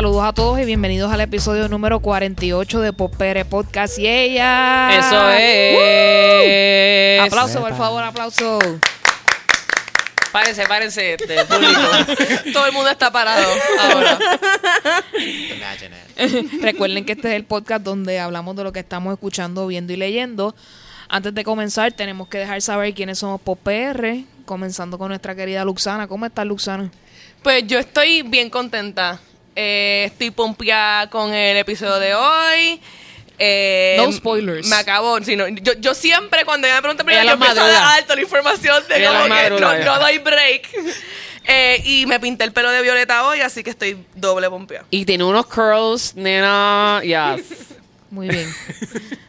Saludos a todos y bienvenidos al episodio número 48 de Popere Podcast y ella. Eso es. Aplauso, por favor, aplauso. Párense, párense, este, público. Todo el mundo está parado ahora. Recuerden que este es el podcast donde hablamos de lo que estamos escuchando, viendo y leyendo. Antes de comenzar, tenemos que dejar saber quiénes somos PopR, comenzando con nuestra querida Luxana. ¿Cómo estás, Luxana? Pues yo estoy bien contenta. Eh, estoy pompeada con el episodio de hoy. Eh, No spoilers. Me acabó. si no, yo, yo siempre, cuando ella me pregunta primero, Ella yo la empiezo a dar alto la información de como la que no, no doy break. Eh, y me pinté el pelo de violeta hoy, así que estoy doble pompeada. Y tiene unos curls, nena. Yes. Muy bien.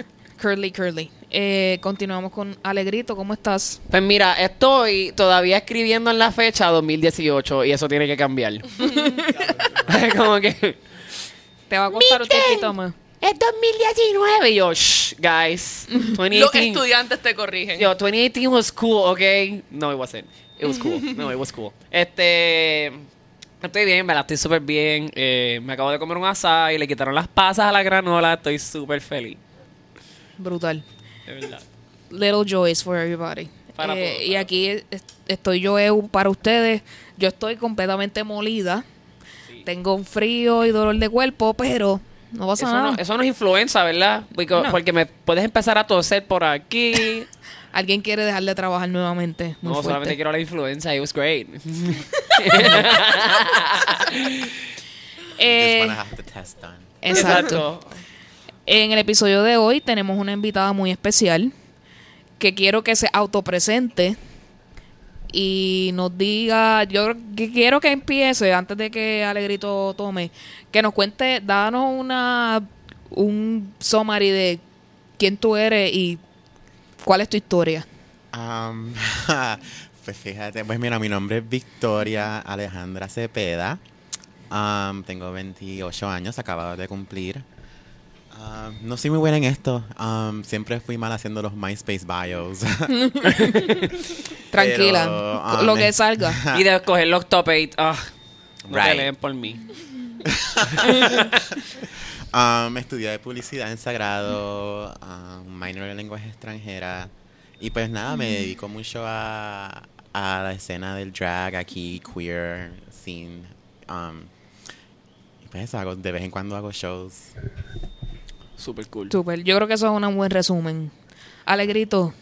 curly, curly. Eh, continuamos con Alegrito. ¿Cómo estás? Pues mira, estoy todavía escribiendo en la fecha 2018 y eso tiene que cambiar. Como que. Te va a costar un poquito más. Es 2019. Y yo, shh, guys. Los 2018. estudiantes te corrigen. Yo, 2018 was cool, okay? No, it wasn't. It was cool. No, it was cool. Este. Estoy bien, me la estoy súper bien. Eh, me acabo de comer un asado y le quitaron las pasas a la granola. Estoy súper feliz. Brutal. De verdad. Little joys for everybody. Para Eh, todos, y para aquí es- estoy yo Eu, para ustedes. Yo estoy completamente molida. Tengo un frío y dolor de cuerpo, pero no pasa Eso nada. no, eso no es influenza, ¿verdad? Porque, No. porque me puedes empezar a toser por aquí. Alguien quiere dejar de trabajar nuevamente. Muy no, fuerte. solamente quiero la influenza. It was great. Eh, Just wanna have the test done. exacto. En el episodio de hoy tenemos una invitada muy especial que quiero que se autopresente y nos diga, yo quiero que empiece antes de que Alegrito tome, que nos cuente, danos una un summary de quién tú eres y cuál es tu historia. Pues fíjate, pues mira, mi nombre es Victoria Alejandra Cepeda. Um, tengo 28 años, acabado de cumplir. Um, no soy muy buena en esto. Um, siempre fui mal haciendo los MySpace bios. Tranquila, Pero, ah, lo que salga. y de escoger los top 8. Ah, no Right. peleen por mí. Um, estudié publicidad en Sagrado, um, minor en lenguaje extranjera. Y pues nada, me dedico mucho a, a la escena del drag aquí, queer, scene. Um, y pues eso, hago, de vez en cuando hago shows. Super cool. Super, yo creo que eso es un buen resumen. Alegrito,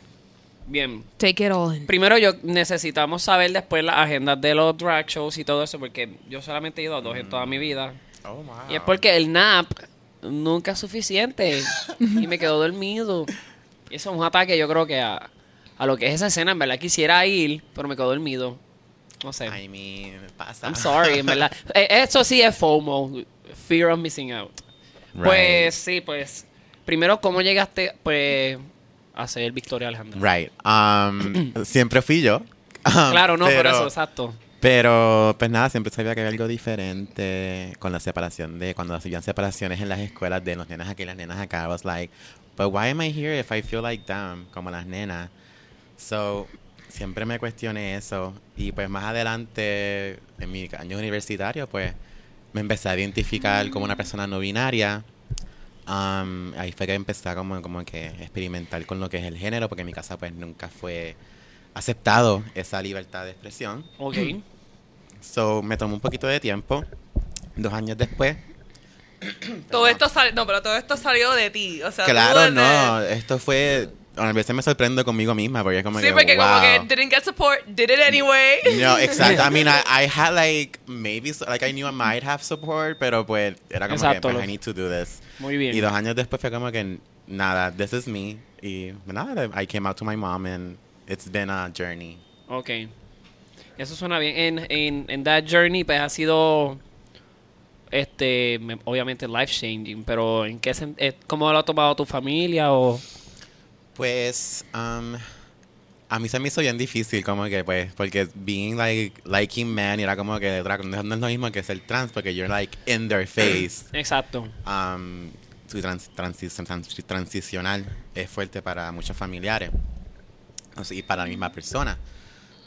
Bien. take it all. Primero yo necesitamos saber después las agendas de los drag shows y todo eso porque yo solamente he ido a dos en toda mi vida. Oh, wow. Y es porque el nap nunca es suficiente y me quedo dormido. Y eso es un ataque yo creo que a, a lo que es esa escena, en verdad quisiera ir, pero me quedo dormido. No sé. I mean, pasa. I'm sorry, en verdad. Eh, Eso sí es FOMO, Fear of Missing Out. Right. Pues sí, pues primero cómo llegaste pues a ser Victoria Alejandra. Right. Um, siempre fui yo. Um, Claro, no, por eso, exacto. Pero, pues nada, siempre sabía que había algo diferente con la separación de cuando hacían separaciones en las escuelas de los nenas aquí y las nenas acá. I was like, but why am I here if I feel like them? Como las nenas. So, siempre me cuestioné eso. Y pues más adelante, en mi año universitario, pues me empecé a identificar como una persona no binaria. Um, ahí fue que empecé a como, como que experimentar con lo que es el género, porque en mi casa pues nunca fue aceptado esa libertad de expresión. Ok. So, me tomó un poquito de tiempo. Dos años después. Todo esto salió, no, pero todo esto salió de ti. O sea, Claro, no. Esto fue. A veces me sorprendo conmigo misma porque es como Sí, que. porque como wow. que didn't get support, did it anyway. No, exacto. I mean, I, I had like maybe like I knew I might have support, pero pues era como Exacto, que pues, I need to do this. Muy bien. Y dos años después fue como que nada, this is me. Y nada, I came out to my mom and it's been a journey. Ok. Eso suena bien. En, en, en That Journey, pues ha sido. Este, me- obviamente life changing, pero ¿en qué sen- eh, ¿Cómo lo ha tomado tu familia? O, Pues, um, a mí se me hizo bien difícil, como que, pues, porque being like, liking men era como que no es lo mismo que ser trans, porque you're like in their face. exacto. Um, su trans, transi- trans- transicional es fuerte para muchos familiares y para la misma persona.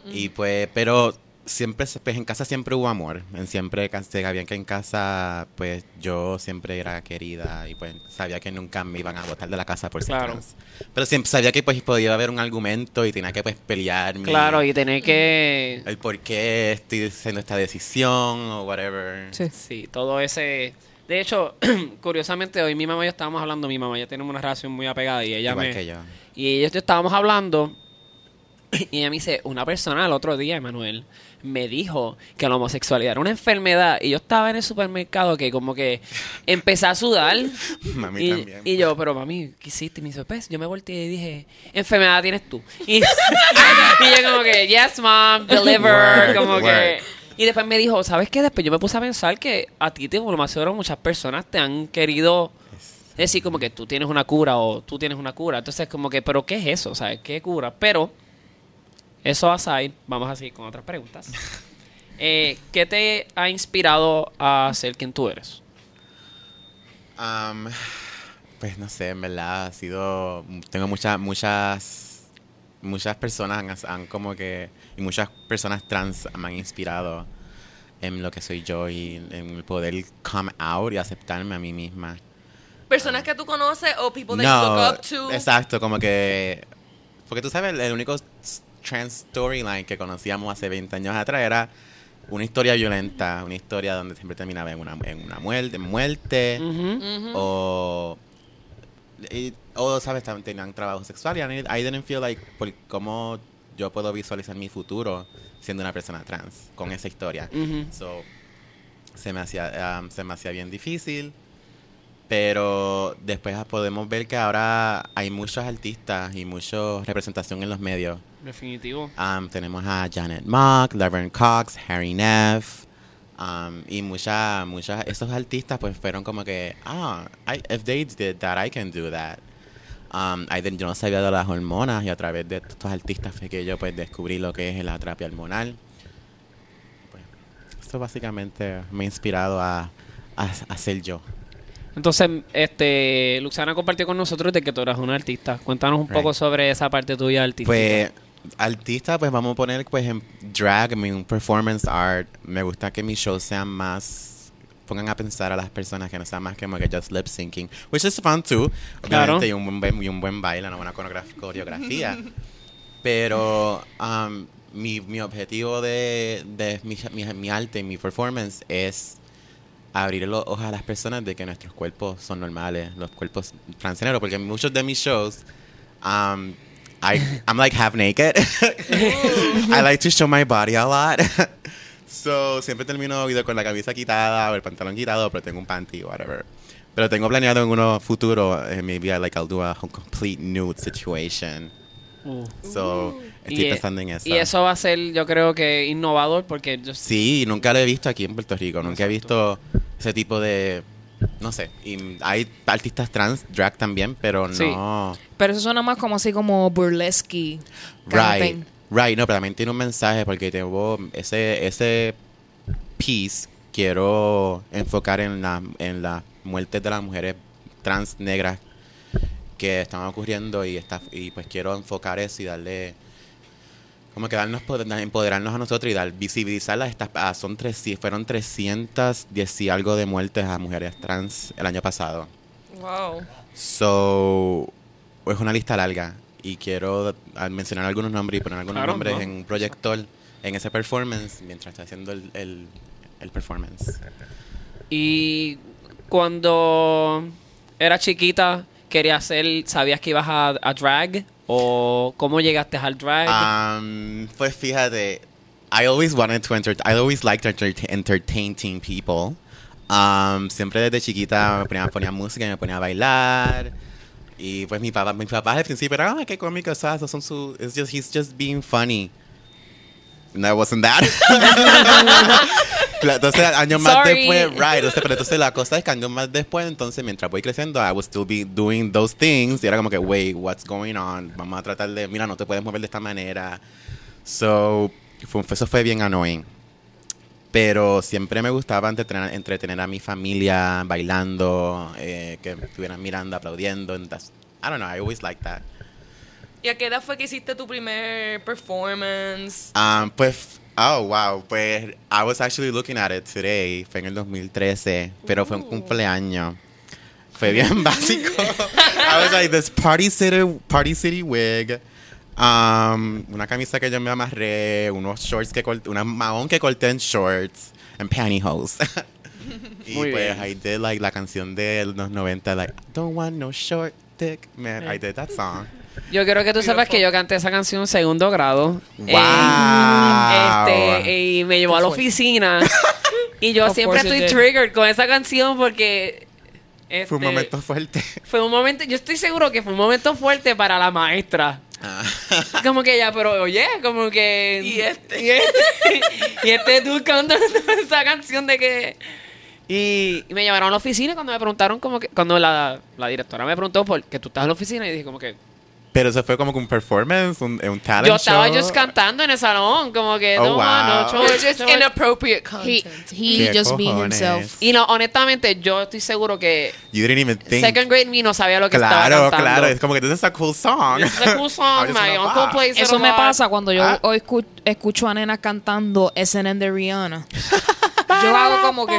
Y pues, pero siempre, se- pues en casa siempre hubo amor. En siempre sabían que en casa, pues yo siempre era querida y pues sabía que nunca me iban a botar de la casa por ser Claro. trans. Pero siempre sabía que pues podía haber un argumento y tenía que pues pelear. mi- Claro, y tener que... El por qué estoy haciendo esta decisión o whatever. Sí. Sí, todo ese... De hecho, curiosamente, hoy mi mamá y yo estábamos hablando, mi mamá ya tenemos una relación muy apegada y ella Igual me... que yo. Y ellos estábamos hablando y ella me dice, una persona el otro día, Emanuel, me dijo que la homosexualidad era una enfermedad y yo estaba en el supermercado que como que empecé a sudar Mami y, también. y yo, pero mami, ¿qué hiciste? Y me dice, pues, yo me volteé y dije, enfermedad tienes tú. Y, y yo como que, yes, mom, deliver, Work, como que... work. Y después me dijo, ¿sabes qué? Después yo me puse a pensar que a ti, te, lo más seguro, muchas personas te han querido decir como que tú tienes una cura o tú tienes una cura. Entonces, como que, ¿pero qué es eso? ¿Sabes? ¿Qué cura? Pero, eso aside, vamos a seguir con otras preguntas. Eh, ¿Qué te ha inspirado a ser quien tú eres? Pues no sé, en verdad ha sido. Tengo muchas, muchas. Muchas personas han, han como que. Y muchas personas trans me han inspirado en lo que soy yo y en el poder come out y aceptarme a mí misma. Personas que tú conoces o people that you look up to. exacto, como que. Porque tú sabes, el único trans storyline que conocíamos hace 20 años atrás era una historia violenta, una historia donde siempre terminaba en una, en una muerte, en muerte o y- o sabes también tenían trabajo sexual y I, didn't- feel like por cómo yo puedo visualizar mi futuro siendo una persona trans con esa historia. So se me hacía um, se me hacía bien difícil pero después podemos ver que ahora hay muchos artistas y mucha representación en los medios Definitivo. Um, tenemos a Janet Mock, Laverne Cox, Harry Neff. um, y muchas, muchas, esos artistas pues fueron como que, ah, I, if they did that, I can do that. Um, I yo no sabía de las hormonas y a través de estos artistas fue que yo pues descubrí lo que es la terapia hormonal. Pues, esto básicamente me ha inspirado a, a, a ser yo. Entonces, este, Luxana compartió con nosotros de que tú eras una artista. Cuéntanos un Right. poco sobre esa parte tuya artística. Pues artista, pues vamos a poner pues en drag, en performance art. Me gusta que mis shows sean más pongan a pensar a las personas que no sean más que como que just lip syncing, which is fun too. Claro. Obviamente y un buen y un buen baile, una buena coreograf- coreografía. Pero um, mi, mi objetivo de, de mi, mi, mi arte y mi performance es abrir los ojos a las personas de que nuestros cuerpos son normales, los cuerpos transgénero, porque muchos de mis shows, um, I, I'm like half naked. I like to show my body a lot. so, siempre termino video con la camisa quitada o el pantalón quitado, pero tengo un panty whatever. Pero tengo planeado en uno futuro, eh, maybe I, like I'll do a complete nude situation. Uh. So, estoy Y, eh, pensando en eso. Y eso va a ser, yo creo que innovador porque yo Sí, nunca lo he visto aquí en Puerto Rico. Nunca he visto ese tipo de. No sé. Y hay artistas trans, drag también, pero Sí. no. Pero eso suena más como así como burlesque. Right. Right. No, pero también tiene un mensaje porque tengo ese, ese piece. Quiero enfocar en la, en las muertes de las mujeres trans negras que están ocurriendo y está y pues quiero enfocar eso y darle como que darnos poder- empoderarnos a nosotros y dar visibilizarlas estas ah, son tres fueron 310 y algo de muertes a mujeres trans el año pasado Wow. so es una lista larga y quiero ah, mencionar algunos nombres y poner algunos Claro, nombres ¿no? en un proyector en ese performance mientras estoy haciendo el, el, el performance Y cuando era chiquita, querías ser, sabías que ibas a, a drag o cómo llegaste al drag. Um, pues fíjate, I always wanted to entertain, I always liked enter- entertaining people. Um, siempre desde chiquita me ponía, ponía música y me ponía a bailar. Y pues mi papá, mi papá al principio era, ah, qué cómico, son su, it's just, he's just being funny. No, it wasn't that. Entonces, años más Sorry. después, right, pero entonces la cosa es que años más después, entonces mientras voy creciendo, I would still be doing those things. Y era como que, wait, what's going on? Vamos a tratar de, mira, no te puedes mover de esta manera. So, fue- eso fue bien annoying. Pero siempre me gustaba entretener, entretener a mi familia bailando, eh, que estuvieran mirando, aplaudiendo. and I don't know, I always liked that. ¿Y a qué edad fue que hiciste tu primer performance? Um, pues Oh, wow. Pues I was actually looking at it today. Fue en el 2013, pero fue un cumpleaños. Fue bien básico. I was like this party city, party city wig. Um, una camisa que yo me amarré, unos shorts que corté, una mahón que corté en shorts, and pantyhose. y Muy pues bien. I did like la canción de los 90, like, don't want no short dick. Man, I did that song. Yo quiero que tú sepas que yo canté esa canción en segundo grado. Wow. Eh, este, y me llevó a la oficina. y yo Of siempre estoy triggered con esa canción porque. Fue un este, momento fuerte. Fue un momento. Yo estoy seguro que fue un momento fuerte para la maestra. Ah. Como que ya, pero oye, como que. Y este. Y este, y este dude cantando esa canción de que. Y, y me llamaron a la oficina cuando me preguntaron, como que. Cuando la, la directora me preguntó por qué tú estás en la oficina, y dije, como que. Pero eso fue como que un performance, un, un talent Yo estaba show. just cantando en el salón, como que. Oh, no, wow. no, show, just show. inappropriate He, content. he ¿Qué just being himself. Y no, honestamente, yo estoy seguro que You didn't even think. second grade me no sabía lo que estaba claro, cantando. claro. Es como que this is a cool song. This is a cool song, my uncle plays Eso me pasa cuando yo Ah. hoy escu- escucho a nenas cantando SNM de Rihanna. yo hago como que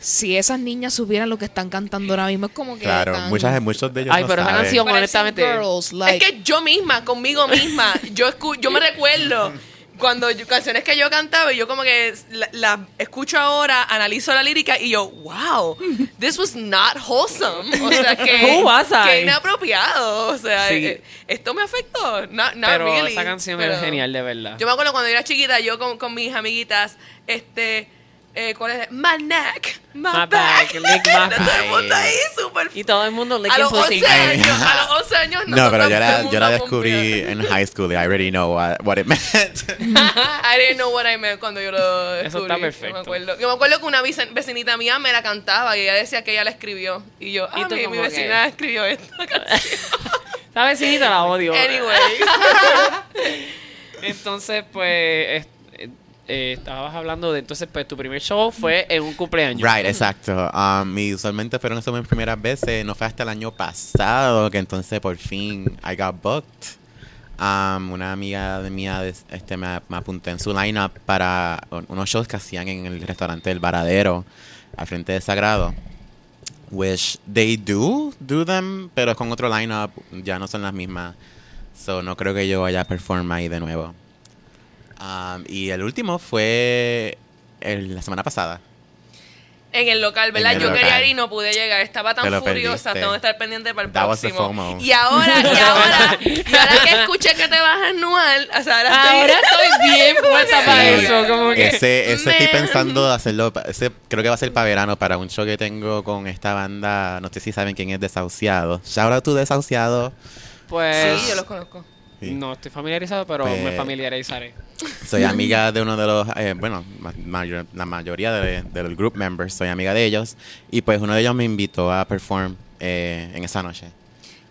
si esas niñas supieran lo que están cantando ahora mismo es como que Claro, tan- muchas, muchos de ellos Ay, no pero esa saben. canción- parecen honestamente. girls, like- es que yo misma, conmigo misma, yo escu- yo me recuerdo cuando yo- canciones que yo cantaba y yo como que las la escucho ahora, analizo la lírica y yo, wow, this was not wholesome. O sea, que, Who was I? que inapropiado. O sea, Sí. eh, esto me afectó. Not, not Pero really, esa canción pero- era genial, de verdad. Yo me acuerdo cuando yo era chiquita, yo con, con mis amiguitas, este, eh, ¿cuál es? My neck, my, My back. back, lick my Todo el back. mundo ahí súper Y todo el mundo a licking los pussy. 11 años, a los 11 años No, pero yo la, yo la descubrí a en high school y I already know what, what it meant. I didn't know what I meant cuando yo lo Eso descubrí. está perfecto. Yo me acuerdo, yo me acuerdo que una vecinita mía me la cantaba y ella decía que ella la escribió. Y yo, Y ah, tú mi, mi vecina que- escribió esta canción. Esa vecinita la odio. anyway. Entonces, pues, es- eh, estabas hablando de, entonces, pues, tu primer show fue en un cumpleaños. right, exacto. Um, y usualmente fueron esas mis primeras veces. No fue hasta el año pasado que entonces por fin I got booked. Um, una amiga de mía este, me, me apunté en su lineup para un- unos shows que hacían en el restaurante El Varadero, al frente de Sagrado. Which they do, do them, pero con otro lineup, ya no son las mismas. So no creo que yo vaya a perform ahí de nuevo. Um, y el último fue el- la semana pasada. En el local, ¿verdad? El yo quería ir y no pude llegar. Estaba tan Te furiosa, perdiste. tengo que estar pendiente para el That was the próximo. FOMO. Y ahora, y ahora, y ahora que escuché que te vas a anual, o sea, ahora estoy... Ahora estoy bien puesta para Sí. eso, como que... Ese, ese estoy pensando hacerlo, pa- ese creo que va a ser para verano, para un show que tengo con esta banda, no sé si saben quién es Desahuciado. Shout out to Desahuciado. Pues... Sí, yo los conozco. Sí. No estoy familiarizado, pero Pues- me familiarizaré. Soy amiga de uno de los, eh, bueno, mayor- la mayoría de, de los group members, soy amiga de ellos. Y pues uno de ellos me invitó a perform eh, en esa noche.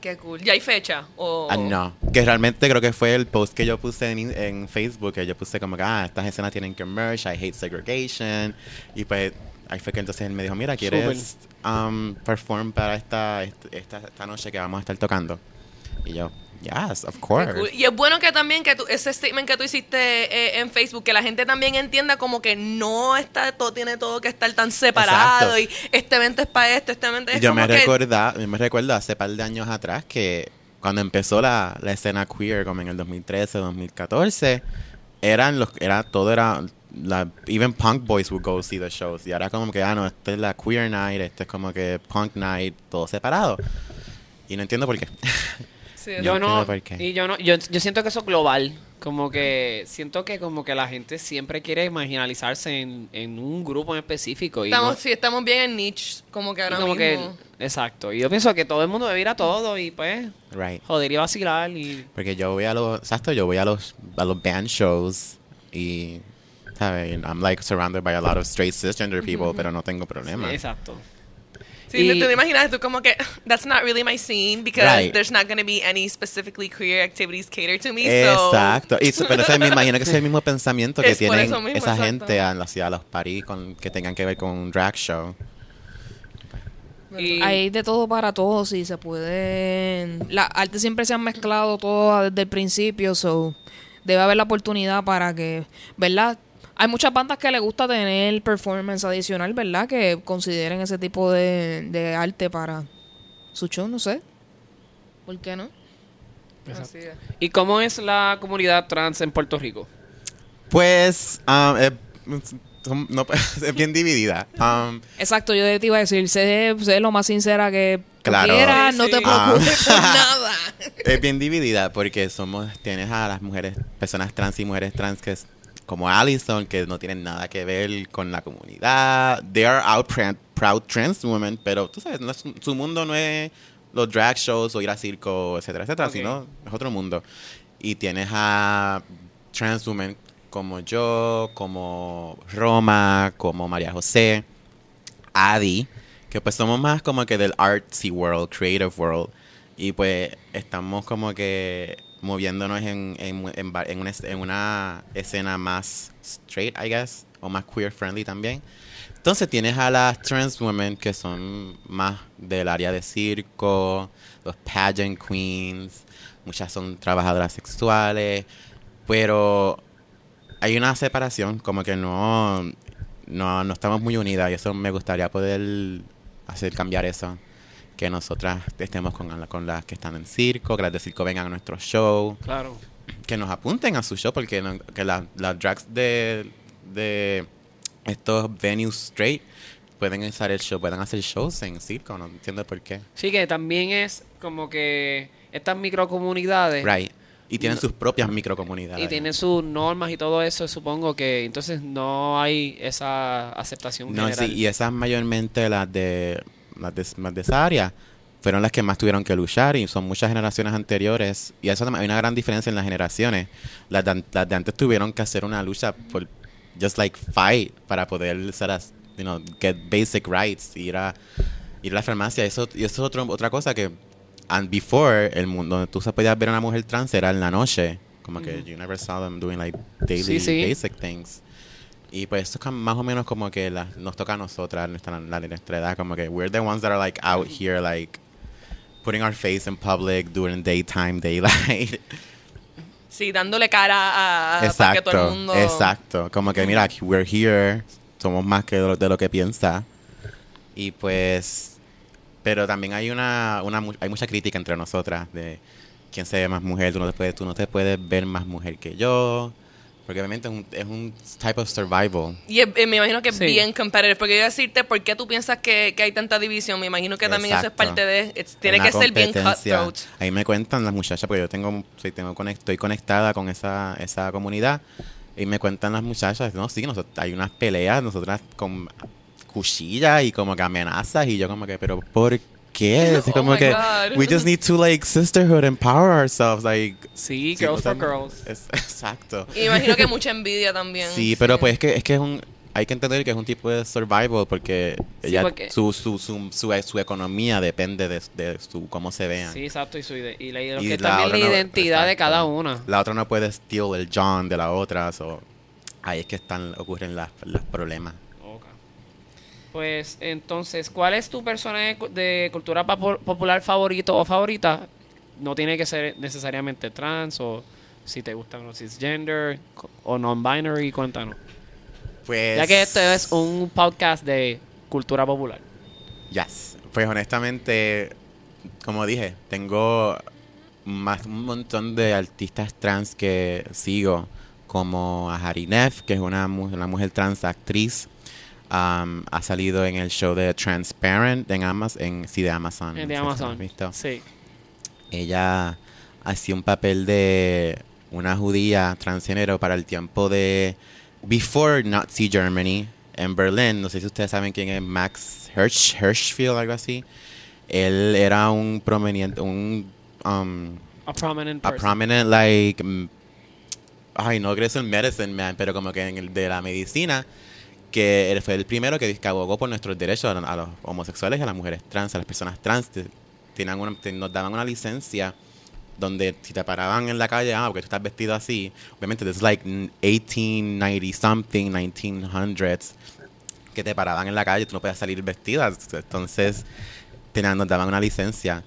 Qué cool. ¿Ya hay fecha? O... Ah, no, que realmente creo que fue el post que yo puse en, en Facebook, que yo puse como que, ah, estas escenas tienen que merge, I hate segregation. Y pues ahí fue que entonces él me dijo, mira, ¿quieres um, perform para esta, esta, esta noche que vamos a estar tocando? Y yo, yes, of course. cool. Y es bueno que también que tú, ese statement que tú hiciste eh, en Facebook, que la gente también entienda como que no está todo, tiene todo que estar tan separado Exacto. y este evento es para esto, este evento es Yo como me, que... recuerda, me recuerdo hace par de años atrás que cuando empezó la, la escena queer, como en el 2013, 2014, eran los, era, todo era, la, even punk boys would go see the shows. Y ahora como que, ah, no, esta es la queer night, este es como que punk night, todo separado. Y no entiendo por qué. Sí, Yo No y yo no, yo, yo siento que eso es global, como que siento que como que la gente siempre quiere marginalizarse en, en un grupo en específico y estamos, no- sí, estamos bien en niche, como que ahora como mismo. que exacto, y yo pienso que todo el mundo debe ir a todo y pues right. joder y vacilar y Porque yo voy a los, exacto, yo voy a los, a los band shows y, ¿sabes? I'm like surrounded by a lot of straight cisgender people, pero no tengo problema. exacto. Sí, Y- te imaginas tú como que that's not really my scene because Right. there's not going to be any specifically queer activities catered to me. So Exacto. Y, so- pero ese, me imagino que es el mismo pensamiento que Es tienen eso mismo, esa exacto. gente hacia los paris con, que tengan que ver con un drag show. Y- Hay de todo para todos y se pueden... Las artes siempre se han mezclado todas desde el principio, so... debe haber la oportunidad para que, ¿verdad? Hay muchas bandas que les gusta tener performance adicional, ¿verdad? Que consideren ese tipo de, de arte para su show, no sé. ¿Por qué no? Así es. ¿Y cómo es la comunidad trans en Puerto Rico? Pues, um, eh, no, es bien dividida. Um, Exacto, yo te iba a decir, sé, sé lo más sincera que Claro. quieras, Sí, no sí. te Ah. preocupes por nada. es bien dividida porque somos tienes a las mujeres personas trans y mujeres trans que es como Allison que no tienen nada que ver con la comunidad. They are out pr- proud trans women pero tú sabes no es- su mundo no es los drag shows o ir a circo etcétera etcétera sino es otro mundo. Y tienes a trans women como yo como Roma como María José Adi, que pues somos más como que del artsy world, creative world. Y pues estamos como que moviéndonos en, en, en una, en una escena más straight, I guess, o más queer friendly también. Entonces tienes a las trans women que son más del área de circo, los pageant queens, muchas son trabajadoras sexuales, pero hay una separación, como que no, no, no estamos muy unidas y eso me gustaría poder hacer cambiar eso. Que nosotras estemos con, la- con las que están en circo, que las de circo vengan a nuestro show, Claro. que nos apunten a su show, porque no- que la- las drags de, de estos venues straight pueden hacer el show, pueden hacer shows en circo, no entiendo por qué. Sí, que también es como que estas microcomunidades Right. Y tienen No. sus propias microcomunidades. y tienen sus normas y todo eso, supongo que entonces no hay esa aceptación No, general. sí, y esas mayormente las de, las de las de esa área fueron las que más tuvieron que luchar y son muchas generaciones anteriores y eso también hay una gran diferencia en las generaciones. Las de, las de antes tuvieron que hacer una lucha por just like fight para poder ser you know, get basic rights, ir a ir a la farmacia, eso y eso es otro, otra cosa que and before el mundo donde tú se podías ver a una mujer trans era en la noche, como que you never saw them doing like daily Sí, sí. basic things. Y pues esto es más o menos como que la- nos toca a nosotras, nuestra, la, nuestra edad, como que we're the ones that are like out here like putting our face in public during daytime, daylight. Sí, dándole cara a, para que todo el exacto, mundo. exacto. Como que mira, we're here, somos más que de lo, de lo que piensa. Y pues, pero también hay una, una hay mucha crítica entre nosotras de quién se ve más mujer, tú no te puedes, tú no te puedes ver más mujer que yo. Porque obviamente es un, es un type of survival. Y es- eh, me imagino que es Sí. bien competitive. Porque yo iba a decirte, ¿por qué tú piensas que, que hay tanta división? Me imagino que también eso es Exacto. parte de. it's- tiene Una que ser bien cutthroat. Ahí me cuentan las muchachas, porque yo tengo, soy, tengo conect- estoy conectada con esa, esa comunidad. Y me cuentan las muchachas, no, sí, nosotros, hay unas peleas, nosotras con cuchillas y como que amenazas. Y yo como que, pero ¿por qué? Es Oh como que, God. we just need to like sisterhood, empower ourselves. Like, Sí, Sí, girls for girls. Es- exacto. Y imagino que mucha envidia también. Sí, pero pues es que, es que es un... Hay que entender que es un tipo de survival porque, Sí, ella, porque- Su, su, su, su, su economía depende de, de su, cómo se vean. Sí, exacto, y, su ide- y la, Y que la también la no- identidad de exacto. cada una. La otra no puede steal el John de la otra, so, ahí es que están ocurren las, los problemas. Pues entonces, ¿cuál es tu personaje de cultura popular favorito o favorita? No tiene que ser necesariamente trans o si te gustan los cisgender o non-binary, cuéntanos. Pues, Ya que esto es un podcast de cultura popular. Yes. Pues honestamente, como dije, tengo más un montón de artistas trans que sigo, como a Harinef, que es una, una mujer trans actriz. Um, ha salido en el show de Transparent en Amazon, en, sí, de Amazon. En de Amazon. visto. Sí. Ella hacía un papel de una judía transgénero para el tiempo de Before Nazi Germany en Berlín. No sé si ustedes saben quién es Max Hirsch, Hirschfield, algo así. Él era un prominente, un um, A prominent a person. prominent like mm, ay no creo que es un medicine man pero como que en el de la medicina que él fue el primero que, abogó por nuestros derechos a, los homosexuales a las mujeres trans a las personas trans. Te- tenían una- nos daban una licencia donde si te paraban en la calle ah porque tú estás vestido así obviamente is like 1890 something 1900s que te paraban en la calle tú no podías salir vestida. Entonces tenían, nos daban una licencia.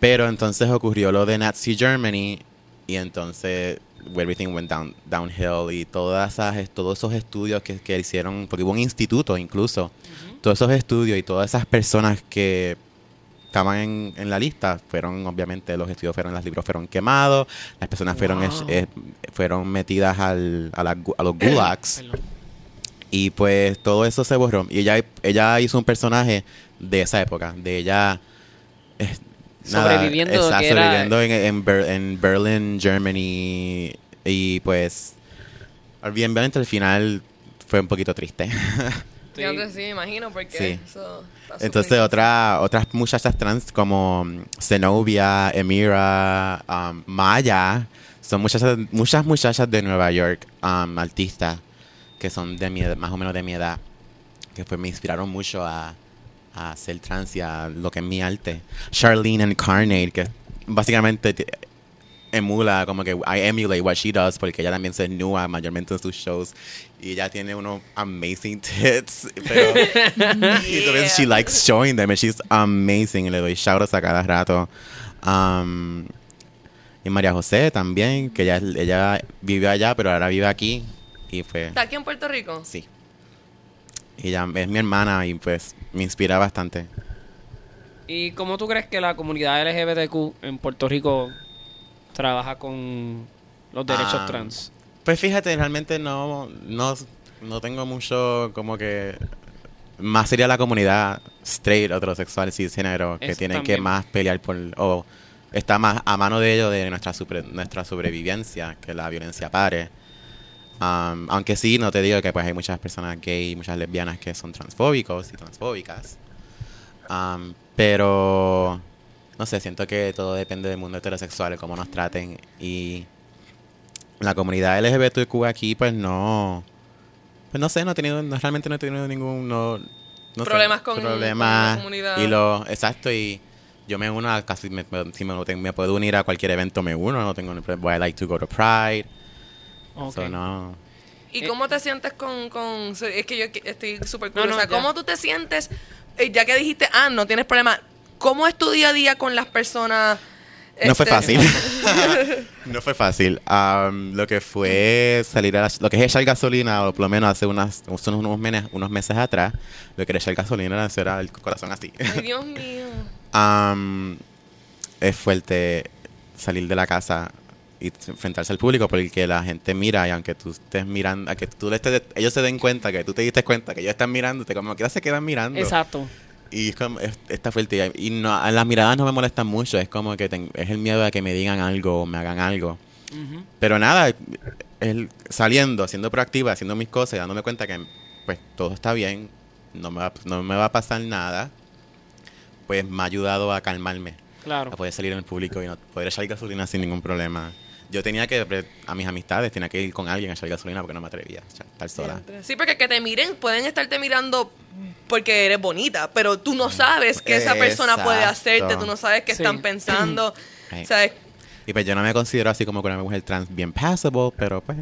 Pero entonces ocurrió lo de Nazi Germany y entonces everything went down, downhill y todas esas, todos esos estudios que, que hicieron, porque hubo un instituto incluso, todos esos estudios y todas esas personas que estaban en, en la lista fueron, obviamente, los estudios fueron, los libros fueron quemados, las personas fueron, Wow. hech- eh, fueron metidas al, a, la a los gulags. Y pues todo eso se borró. Y ella, ella hizo un personaje de esa época, de ella... eh, Sobreviviendo, exacto, que era- sobreviviendo en, en, Ber- en Berlin, Germany. Y pues, obviamente al final fue un poquito triste. Sí. Sí, me imagino, porque Sí. eso está Entonces otra, otras muchachas trans como Zenobia, Emira, um, Maya, son muchachas, muchas muchachas de Nueva York, um, artistas, que son de mi edad- más o menos de mi edad, que pues me inspiraron mucho a, a ser trans y a lo que es mi arte. Charlene Incarnate, que básicamente emula como que I emulate what she does porque ella también se nua mayormente en sus shows y ella tiene unos amazing tits pero y entonces she likes showing them and she's amazing y le doy shoutouts a cada rato Um, y María José también que ella, ella vive allá pero ahora vive aquí y fue ¿Está aquí en Puerto Rico? sí ella es mi hermana y pues me inspira bastante ¿Y cómo tú crees que la comunidad LGBTQ en Puerto Rico trabaja con los derechos Ah, trans? Pues fíjate, realmente no, no, no tengo mucho como que... Más sería la comunidad straight, heterosexual, cisgénero, que Eso tienen también. que más pelear por... O está más a mano de ellos de nuestra, nuestra sobrevivencia, que la violencia pare. Um, aunque sí, no te digo que pues hay muchas personas gay muchas lesbianas que son transfóbicos y transfóbicas. Um, pero... No sé, siento que todo depende del mundo heterosexual, cómo nos traten y la comunidad LGBTQ aquí, pues no. Pues no sé, no he tenido, no, realmente no he tenido ningún. No, no sé, Problemas con- con problemas. la comunidad. Y lo, exacto, y yo me uno a casi, me, me- si me, me puedo unir a cualquier evento, me uno, no tengo problema. I like to go to Pride. Ok. So, no. ¿Y Eh, cómo te sientes con, con es que yo estoy súper No, no, curiosa, ya. ¿cómo tú te sientes, eh, ya que dijiste, ah, no tienes problema, cómo es tu día a día con las personas? No fue este, fácil. no fue fácil. Um, lo que fue salir a la- lo que es echar gasolina, o por lo menos hace unas, unos, unos, meses, unos meses atrás, lo que era echar gasolina era el corazón así. Ay, Dios mío. Am, es fuerte salir de la casa y enfrentarse al público porque la gente mira y aunque tú estés mirando, a que tú le estés, ellos se den cuenta que tú te diste cuenta que ellos están mirándote, como que se quedan mirando. Exacto. Y es como, es- está fuerte. Y, no, las miradas no me molestan mucho, es como que ten- es el miedo a que me digan algo o me hagan algo. Pero nada, el, saliendo, siendo proactiva, haciendo mis cosas dándome cuenta que pues todo está bien, no me va, no me va a pasar nada, pues me ha ayudado a calmarme, Claro. a poder salir en el público y no poder echar gasolina sin ningún problema. Yo tenía que, a mis amistades, tenía que ir con alguien a echar gasolina porque no me atrevía a estar sola. Sí, porque que te miren, pueden estarte mirando porque eres bonita, pero tú no sabes que esa persona puede hacerte, tú no sabes qué Sí. están pensando, Right. ¿sabes? Y pues yo no me considero así como que una mujer trans bien passable, pero pues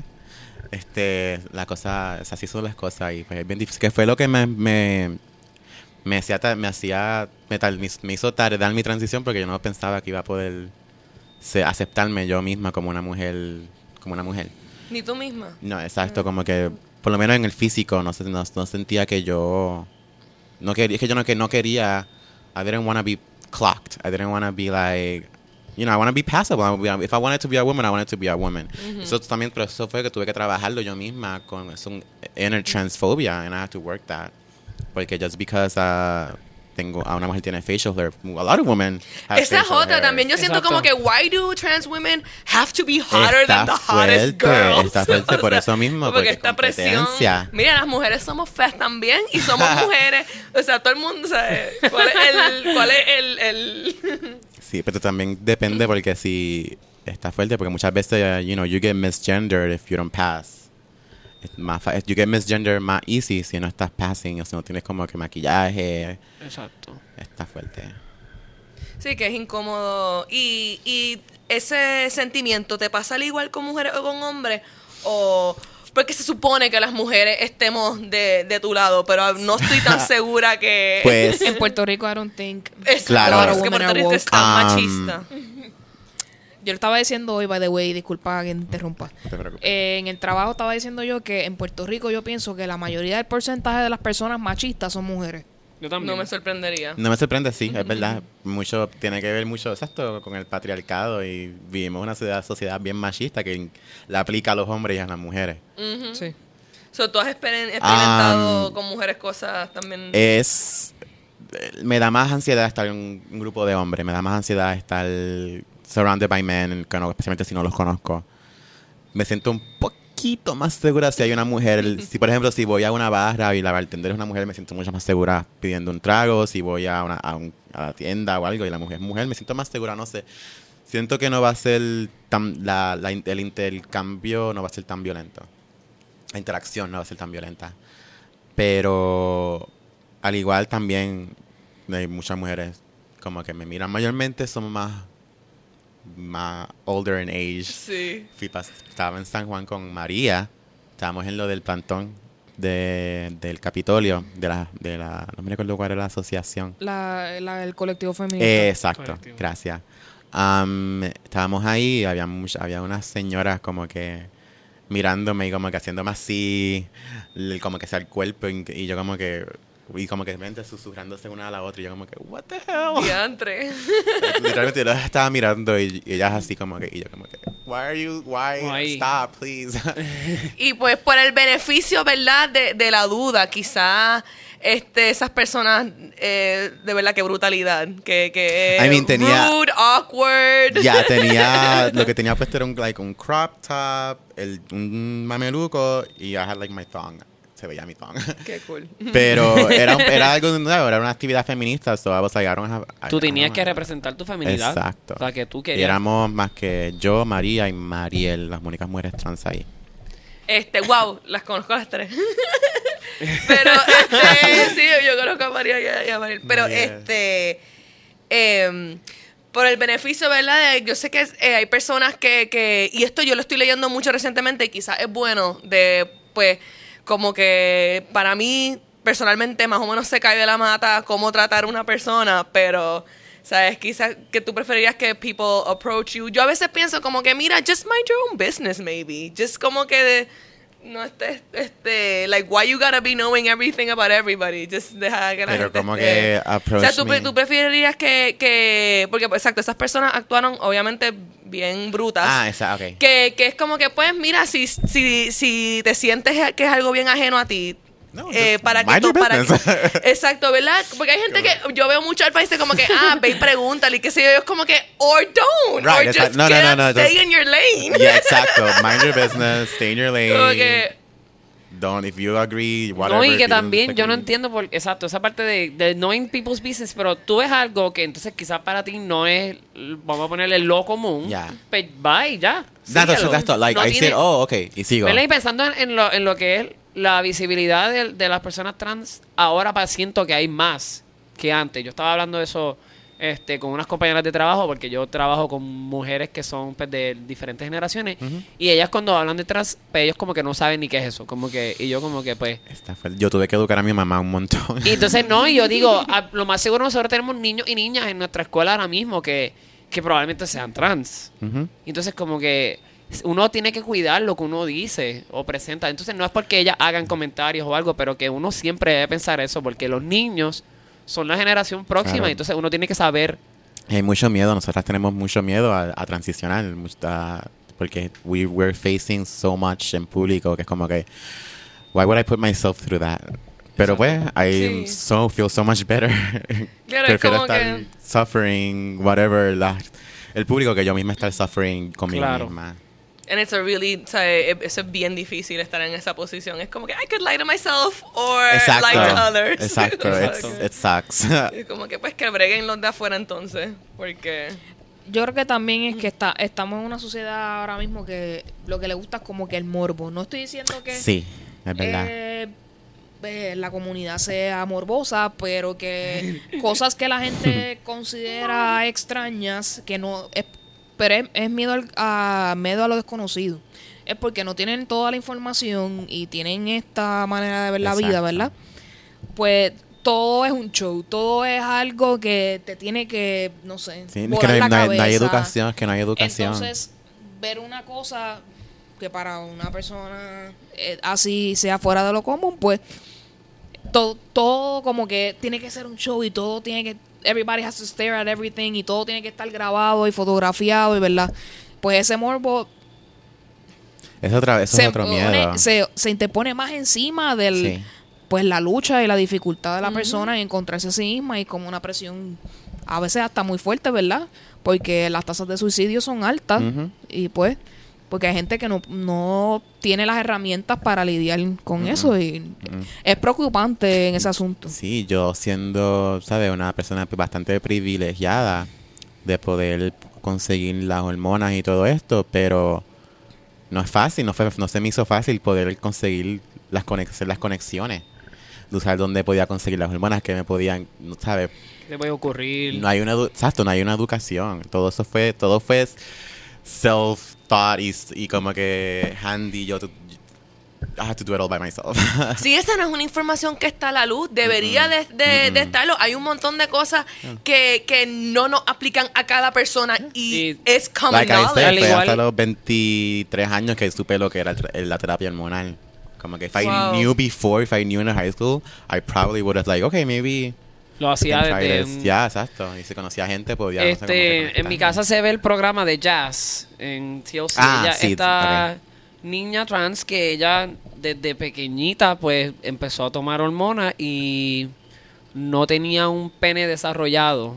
este la cosa, es así son las cosas y pues es bien difícil. Que fue lo que me, me, me hacía, me, hacía me, tal- me, me hizo tardar mi transición porque yo no pensaba que iba a poder aceptarme yo misma como una mujer, como una mujer. Ni tú misma. No, exacto, como que por lo menos en el físico no, no, no sentía que yo no quería, es que yo no, que no quería, I didn't want to be clocked, I didn't want to be like, you know, I want to be passable, if I wanted to be a woman, I wanted to be a woman. Eso también, pero eso fue que tuve que trabajarlo yo misma con es un inner transphobia and I had to work that. Porque just because uh, tengo, a una mujer tiene facial hair, a lot of women have Esa es facial otra hair. también. Yo siento Exacto. como que, why do trans women have to be hotter Está than the hottest fuerte, girls? está fuerte O por eso mismo, Porque, porque esta presión. Mira, las mujeres somos feas también y somos mujeres. O sea, todo el mundo sabe cuál es el. Cuál es el, el... Sí, pero también depende porque si está fuerte, porque muchas veces, uh, you know, you get misgendered if you don't pass. Es más you get misgendered más easy si no estás passing o si no tienes como que maquillaje. Exacto. Está fuerte. Sí, que es incómodo. Y, y ese sentimiento, ¿te pasa al igual con mujeres o con hombres? O. Porque se supone que las mujeres estemos de, de tu lado, pero no estoy tan segura que. Pues, En Puerto Rico, I don't think Es Claro. claro, of que Puerto Rico es tan Um, machista. Yo le estaba diciendo hoy, by the way, disculpa que interrumpa. No te preocupes. Eh, en el trabajo estaba diciendo yo que en Puerto Rico yo pienso que la mayoría del porcentaje de las personas machistas son mujeres. Yo también. No me sorprendería. No me sorprende, sí, es verdad. Mucho tiene que ver mucho, exacto, con el patriarcado y vivimos una sociedad, sociedad bien machista que la aplica a los hombres y a las mujeres. Sí. So, ¿Tú has exper- experimentado Um, con mujeres cosas también? Es. Me da más ansiedad estar en un grupo de hombres, me da más ansiedad estar surrounded by men, especialmente si no los conozco. Me siento un poquito más segura si hay una mujer. Si, por ejemplo, si voy a una barra y la bartender es una mujer, me siento mucho más segura pidiendo un trago. Si voy a, una, a, un- a la tienda o algo y la mujer es mujer, me siento más segura, no sé. Siento que no va a ser tan. La, la el intercambio no va a ser tan violento. La interacción no va a ser tan violenta. Pero al igual también hay muchas mujeres como que me miran mayormente son más más older in age. Sí. Fui estaba en San Juan con María. Estábamos en lo del plantón de, del Capitolio, de la, de la, no me recuerdo cuál era la asociación. La, la- el colectivo feminista. Eh, exacto, Colectivo. gracias. Am, estábamos ahí y había, mucha- había unas señoras como que mirándome y como que haciéndome así, como que sea el cuerpo y, y yo como que, y como que mente susurrándose una a la otra y yo como que, what the hell? Diantre. Literalmente yo las estaba mirando y, y ellas así como que, y yo como que, why are you, why, Why? stop, please. Y pues por el beneficio, ¿verdad? De, de la duda, quizás este, esas personas, eh, de verdad, qué brutalidad. Que, que I mean, tenía- rude, awkward. ya tenía, lo que tenía puesto era un, like, un crop top, el, un mameluco y I had like my thong. Se veía mi thong. Qué cool. Pero era, un- era algo nuevo, era una actividad feminista, so I was like, I don't have- I- Tú I tenías don't que representar tu feminidad. Exacto. O sea, que tú Y querías. éramos más que yo, María y Mariel, las únicas mujeres trans ahí. Este, wow, las conozco a las tres. Pero, este, sí, yo conozco a María y a, y a Mariel. Pero, Yes. este, em, por el beneficio, ¿verdad? de- yo sé que eh, hay personas que, que, y esto yo lo estoy leyendo mucho recientemente y quizás es bueno de, pues, como que para mí, personalmente, más o menos se cae de la mata cómo tratar a una persona, pero... ¿Sabes? Quizás que tú preferirías que people approach you. Yo a veces pienso como que, mira, just mind your own business, maybe. Just como que de- no estés, este, like, why you gotta be knowing everything about everybody. Just deja que la Pero gente como esté- que approach O sea, tú, tú preferirías que, que, porque, pues, exacto, esas personas actuaron, obviamente, bien brutas. Ah, esa, ok. Que, que es como que, pues, mira, si, si, si te sientes que es algo bien ajeno a ti, No, eh, para que tú, para business. exacto, ¿verdad? Porque hay gente que yo veo mucho al país de como que, ah, ve y pregúntale, y qué sé yo, es como que, or don't, Right, or just No, no, get no, up, no, stay just- in your lane. Yeah, exacto. Mind your business, stay in your lane. Como que, Don't, if you agree, whatever. No, y que también yo no entiendo por exacto, esa parte de, de knowing people's business, pero tú ves algo que entonces quizás para ti no es, vamos a ponerle lo común. Ya. Pues bye, ya. That's, that's, that's. Like, No I tiene- said, oh, okay, y sigo. Y pensando en, en lo, en lo que es la visibilidad de, de las personas trans, ahora siento que hay más que antes. Yo estaba hablando de eso este, con unas compañeras de trabajo, porque yo trabajo con mujeres que son pues, de diferentes generaciones, y ellas cuando hablan de trans, pues, ellos como que no saben ni qué es eso. como que Y yo como que pues... Esta fue- yo tuve que educar a mi mamá un montón. Y entonces no, y yo digo, a- lo más seguro nosotros tenemos niños y niñas en nuestra escuela ahora mismo que, que probablemente sean trans. Entonces como que uno tiene que cuidar lo que uno dice o presenta. Entonces no es porque ellas hagan comentarios o algo, pero que uno siempre debe pensar eso, porque los niños son la generación próxima, Claro. y entonces uno tiene que saber. Hay mucho miedo, nosotras tenemos mucho miedo a, a transicionar, porque we, we're facing so much en público que es como que, why would I put myself through that? Pero pues, I Sí. so, feel so much better. Claro, es Prefiero como estar que- suffering, whatever, la- el público que yo misma estar suffering conmigo Claro. misma. And it's a really, o sea, e- eso es bien difícil estar en esa posición. Es como que I could lie to myself or Exacto. lie to others. Exacto, O sea, it's- que- it sucks. es como que pues que breguen los de afuera entonces, porque Yo creo que también es que está, estamos en una sociedad ahora mismo que lo que le gusta es como que el morbo. No estoy diciendo que sí, es verdad. eh, eh, la comunidad sea morbosa, pero que cosas que la gente considera extrañas, que no es, pero es, es miedo al- a miedo a lo desconocido. Es porque no tienen toda la información y tienen esta manera de ver la vida. ¿verdad? Pues todo es un show, todo es algo que te tiene que, no sé, Sí, es que no hay, la no hay- no hay cabeza. educación, es que no hay educación. Entonces, ver una cosa que para una persona eh, así sea fuera de lo común, pues todo, todo como que tiene que ser un show y todo tiene que, everybody has to stare at everything y todo tiene que estar grabado y fotografiado y verdad. Pues ese morbo es otra, eso se, es pone- miedo. se, se interpone más encima del Sí. pues la lucha y la dificultad de la persona en encontrarse a sí misma y como una presión a veces hasta muy fuerte, ¿verdad? Porque las tasas de suicidio son altas y pues porque hay gente que no, no tiene las herramientas para lidiar con eso y es preocupante en ese asunto. Sí, yo siendo, ¿sabes? Una persona bastante privilegiada de poder conseguir las hormonas y todo esto, pero no es fácil, no, fue, no se me hizo fácil poder conseguir las, conex- las conexiones, de usar dónde podía conseguir las hormonas que me podían, ¿sabes? ¿Qué puede ocurrir? No hay una, exacto, no hay una educación. Todo eso fue, todo fue self-thought y, y como que handy. Yo, I had to do it all by myself. Si esa no es una información que está a la luz, debería de, de- de estarlo. Hay un montón de cosas que, que no nos aplican a cada persona y, Y- es common like I knowledge. said, igual- hasta los 23 años que supe lo que era la terapia hormonal. Como que if I Wow. knew before, if I knew in high school, I probably would have like, okay, maybe Lo hacía desde... this. Ya, exacto. Y si conocía gente, podía... no sé, como que Este, en mi casa se ve el programa de jazz en TLC. Ah, ella, sí, esta niña trans que ella desde pequeñita pues empezó a tomar hormonas y no tenía un pene desarrollado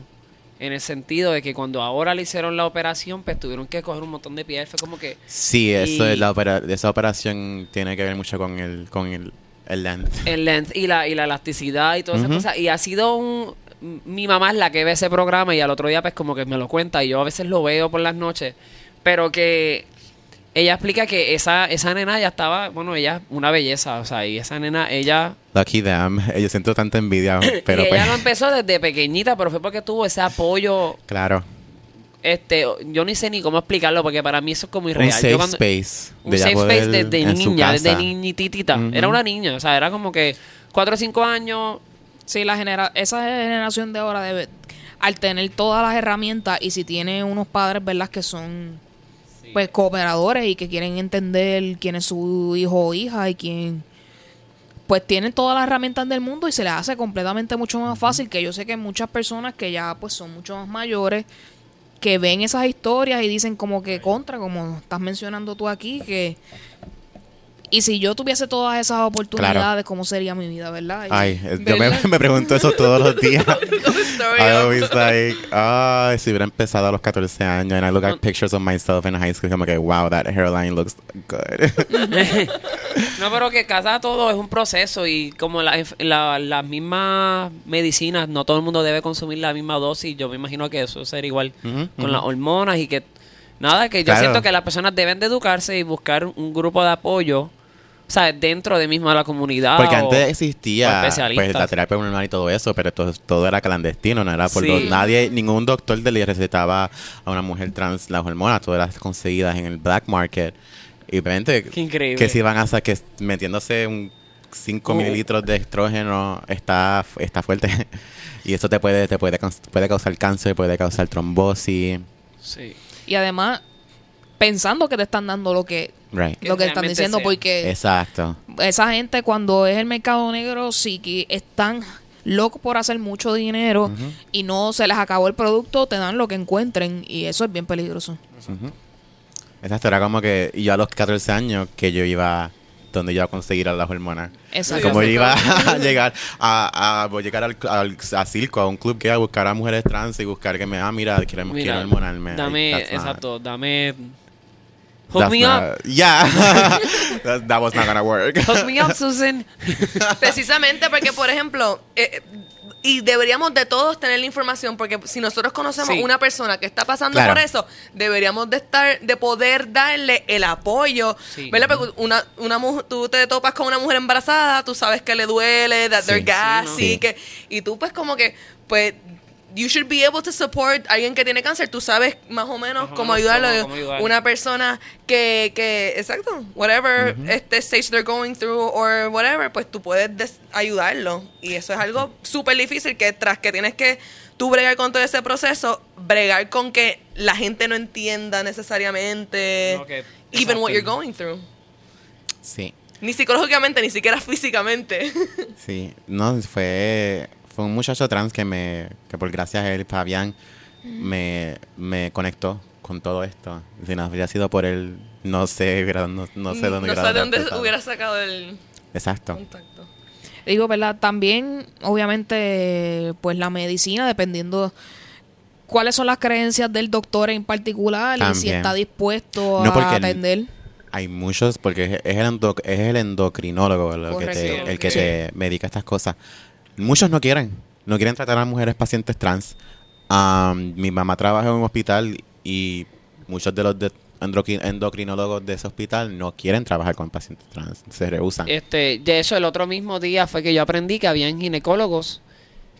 en el sentido de que cuando ahora le hicieron la operación pues tuvieron que coger un montón de piel fue como que Sí, eso y- es la opera- esa operación tiene que ver mucho con el, con el, el length. el length y la, y la elasticidad y todas esas cosas. Y ha sido un... Mi mamá es la que ve ese programa y al otro día pues como que me lo cuenta y yo a veces lo veo por las noches. Pero que ella explica que esa, esa nena ya estaba, bueno, ella es una belleza, o sea, y esa nena, ella... Lucky them. Yo siento tanta envidia, pero y pues, ella lo empezó desde pequeñita, pero fue porque tuvo ese apoyo, claro. Este, yo ni sé ni cómo explicarlo porque para mí eso es como Un irreal. safe Yo cuando- space. un de safe space desde niña, desde. Ujú. Era una niña, o sea, era como que cuatro o cinco años, Sí, la genera esa generación de ahora debe al tener todas las herramientas y si tiene unos padres, ¿verdad? que son pues cooperadores y que quieren entender quién es su hijo o hija y quién pues tienen todas las herramientas del mundo y se les hace completamente mucho más fácil que yo sé que muchas personas que ya pues son mucho más mayores que ven esas historias y dicen como que contra como estás mencionando tú aquí que y si yo tuviese todas esas oportunidades cómo sería mi vida verdad Y- Ay, yo me, me pregunto eso todos los días. I like, ay, si hubiera empezado a los 14 años and I look No. at pictures of myself in high school, como que, wow, that hairline looks good. No, pero que cada todo es un proceso y como la- la- las mismas medicinas, no todo el mundo debe consumir la misma dosis. Yo me imagino que eso será igual con las hormonas y que nada, que yo Claro. siento que las personas deben de educarse y buscar un grupo de apoyo, o sea, dentro de misma la comunidad. Porque antes o existía pues, la terapia hormonal y todo eso, pero todo, todo era clandestino, no era por Sí. nadie, ningún doctor de le recetaba a una mujer trans las hormonas, todas las conseguidas en el black market. Y obviamente Qué increíble. que si van a hacer que metiéndose un 5 Oh. mililitros de estrógeno está, está fuerte. y eso te puede, te puede, puede causar cáncer, puede causar trombosis. Sí. y además pensando que te están dando lo que Right. Lo que están diciendo sea. porque Exacto. esa gente cuando es el mercado negro sí que están locos por hacer mucho dinero y no se les acabó el producto te dan lo que encuentren y eso es bien peligroso Ujú. Exacto, era como que yo a los 14 años que yo iba donde yo iba a conseguir a las hormonas. Exacto. Como iba a llegar a, a, voy a llegar al, al- a Circo, a un club que iba a buscar a mujeres trans y buscar que me, ah, mira, queremos, quiero hormonarme. dame, exacto, dame... Hook that's me up, Yeah. that, that was not gonna work. hook me up, Susan. Precisamente porque, por ejemplo, eh, y deberíamos de todos tener la información, porque si nosotros conocemos Sí. una persona que está pasando Claro. por eso, deberíamos de estar, de poder darle el apoyo, Sí. ¿verdad? Porque una, una mujer, tú te topas con una mujer embarazada, tú sabes que le duele, that Sí. they're Sí, gassy, ¿no? que, y tú pues como que, pues, you should be able to support a alguien que tiene cáncer. Tú sabes más o menos cómo ayudarlo. cómo- cómo ayudar. Una persona que, que exacto, whatever este stage they're going through or whatever, pues tú puedes des- ayudarlo. Y eso es algo súper difícil que tras que tienes que tú bregar con todo ese proceso, bregar con que la gente no entienda necesariamente even what you're going through. Sí, Ni psicológicamente, ni siquiera físicamente. sí. No, fue, fue un muchacho trans que me, que por gracias a él, Fabián, me, me conectó con todo esto. Si no hubiera sido por él, no sé, no, no sé dónde no hubiera sé de dónde empezado. hubiera sacado el Exacto. contacto. Digo, ¿verdad? También, obviamente, pues la medicina, dependiendo cuáles son las creencias del doctor en particular y si está dispuesto No, a el- atender. Hay muchos, porque es es el, endo- es el endocrinólogo lo que te- el que Sí. te medica estas cosas. Muchos no quieren, no quieren tratar a mujeres pacientes trans. Am, mi mamá trabaja en un hospital y muchos de los de- endocri- endocrinólogos de ese hospital no quieren trabajar con pacientes trans, se rehusan. Este, de eso el otro mismo día fue que yo aprendí que habían ginecólogos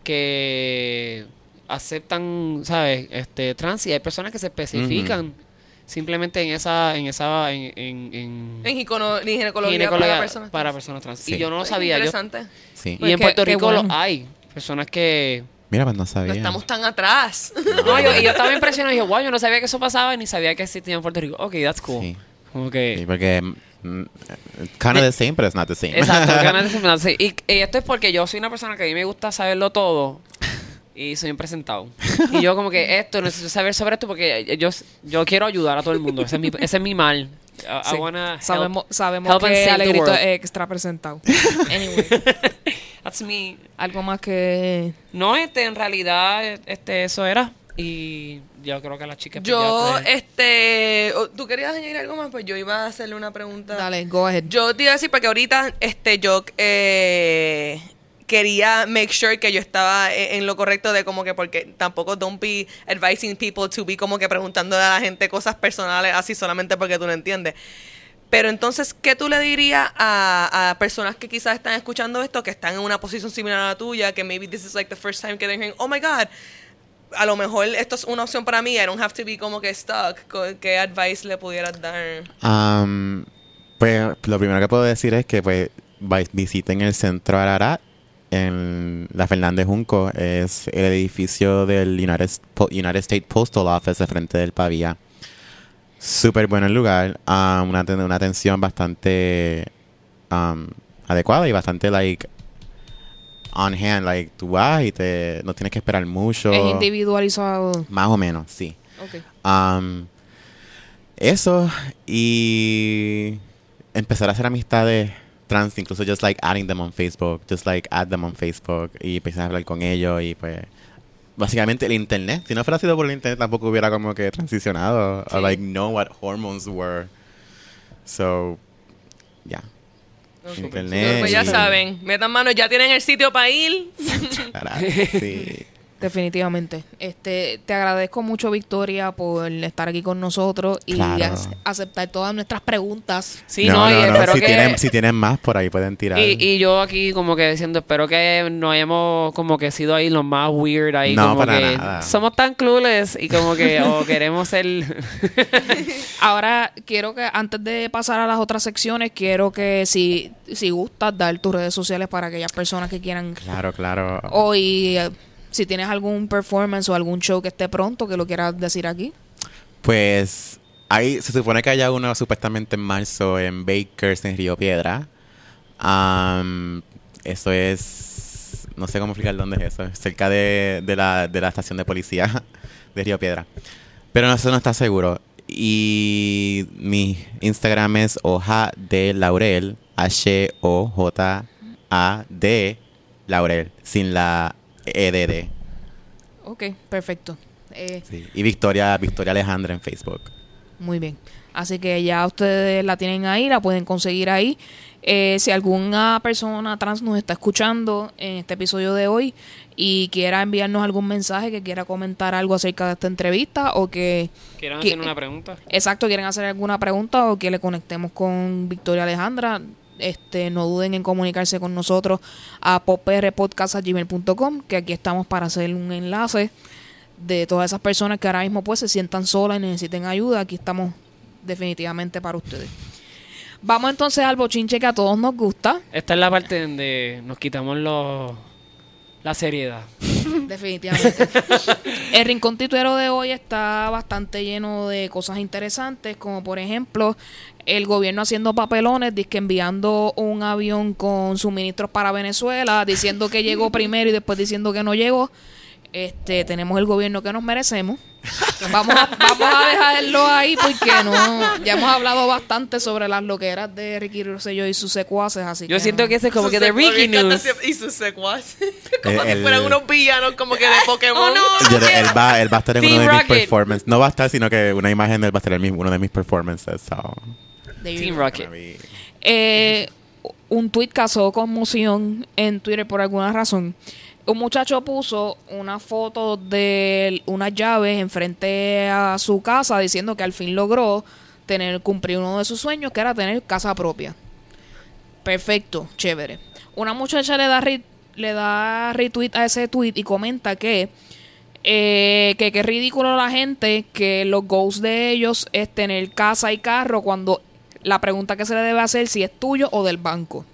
que aceptan, ¿sabes? Este, trans y hay personas que se especifican simplemente en esa, en esa, en, en, en En gineco- en ginecología, ginecología para personas. para trans. personas trans. Sí. Y yo no lo sabía. Yo, Interesante. sí. Pues y en qué- Puerto qué Rico lo bueno. hay. Personas que... Mira, pues no No sabía. estamos tan atrás. No, yo, y yo estaba impresionado y dije, wow, yo no sabía que eso pasaba ni sabía que existía en Puerto Rico. Ok, that's cool. Sí. Que... Sí, porque mm, kind of the same, but it's not the same. Exacto, ganas de discriminarse. y, y esto es porque yo soy una persona que a mí me gusta saberlo todo y soy un presentado. Y yo como que esto, necesito saber sobre esto porque yo, yo quiero ayudar a todo el mundo. Ese es mi, ese es mi mal. I, I Sí. wanna help- sabemos sabemos help que Alegrito es extra presentado. Anyway, That's me. algo más que... No, este, en realidad, este, eso era. Y yo creo que las chicas... pues, Yo, este, ¿tú querías añadir algo más? Pues yo iba a hacerle una pregunta. Dale, go ahead. Yo te iba a decir porque ahorita, este, yo eh, quería make sure que yo estaba e- en lo correcto de como que porque tampoco don't be advising people to be como que preguntando a la gente cosas personales así solamente porque tú no entiendes. Pero entonces, ¿qué tú le dirías a, a personas que quizás están escuchando esto, que están en una posición similar a la tuya, que maybe this is like the first time que they're hearing, oh my God, a lo mejor esto es una opción para mí, I don't have to be como que stuck. ¿Qué advice le pudieras dar? Am, pues lo primero que puedo decir es que pues visiten el centro Ararat en la Fernández Junco. Es el edificio del United, United States Postal Office de frente del Pavía. Súper bueno el lugar. am, una, una atención bastante am, adecuada y bastante like on hand. Like tú vas y te, no tienes que esperar mucho. Es individualizado. Más o menos, sí. Ok. Um, eso y empezar a hacer amistades trans, incluso just like adding them on Facebook, just like add them on Facebook y empezar a hablar con ellos y pues básicamente el internet, si no fuera sido por el internet tampoco hubiera como que transicionado Sí. or like know what hormones were. So, yeah. Internet. Pues ya saben, metan mano, ya tienen el sitio para ir. Sí. Definitivamente. Este, te agradezco mucho, Victoria, por estar aquí con nosotros y Claro. aceptar todas nuestras preguntas. Sí, no, y espero si, que... tienen, si tienen más por ahí pueden tirar. Y, y yo aquí como que diciendo, espero que no hayamos como que sido ahí los más weird ahí. No, como para que nada. Somos tan clueless y como que o queremos ser... Ahora, quiero que antes de pasar a las otras secciones, quiero que si, si gustas dar tus redes sociales para aquellas personas que quieran Claro, claro. hoy, eh, si tienes algún performance o algún show que esté pronto, que lo quieras decir aquí. Pues ahí se supone que haya uno supuestamente en marzo en Bakers en Río Piedra. Eso es, no sé cómo explicar dónde es eso, es cerca de, de la, de la estación de policía de Río Piedra. Pero no, eso no está seguro. Y mi Instagram es hoja de laurel, H-O-J-A-D laurel, sin la EDD. Ok, perfecto. Eh, Sí. Y Victoria, Victoria Alejandra en Facebook. Muy bien. Así que ya ustedes la tienen ahí, la pueden conseguir ahí. Eh, si alguna persona trans nos está escuchando en este episodio de hoy y quiera enviarnos algún mensaje, que quiera comentar algo acerca de esta entrevista o que, ¿Quieren ¿Qué- hacer una pregunta? exacto, quieren hacer alguna pregunta o que le conectemos con Victoria Alejandra, este, no duden en comunicarse con nosotros a poprpodcast.gmail.com, que aquí estamos para hacer un enlace de todas esas personas que ahora mismo pues se sientan solas y necesiten ayuda. Aquí estamos definitivamente para ustedes. Vamos entonces al bochinche que a todos nos gusta. Esta es la parte donde nos quitamos los la seriedad. Definitivamente. El rincón tituero de hoy está bastante lleno de cosas interesantes, como por ejemplo el gobierno haciendo papelones, que enviando un avión con suministros para Venezuela, diciendo que llegó primero y después diciendo que no llegó. Este, tenemos el gobierno que nos merecemos. Vamos a, vamos a dejarlo ahí porque no, ya hemos hablado bastante sobre las loqueras de Ricky Rosselló y sus secuaces, así Yo que siento no. que ese es como que de Ricky News. Y sus secuaces. como Eh, si el- fueran unos villanos como que de Pokémon. Oh, no. Yo- él, va, él va a estar en Team uno de mis performances. No va a estar, sino que una imagen de él va a estar en mi- uno de mis performances. So, Team. Rocket. Eh, un tweet causó conmoción en Twitter por alguna razón. Un muchacho puso una foto de unas llaves enfrente a su casa diciendo que al fin logró tener cumplir uno de sus sueños, que era tener casa propia. Perfecto, chévere. Una muchacha le da le da retweet a ese tweet y comenta que eh, que qué ridículo la gente que los goals de ellos es tener casa y carro cuando la pregunta que se le debe hacer si es tuyo o del banco.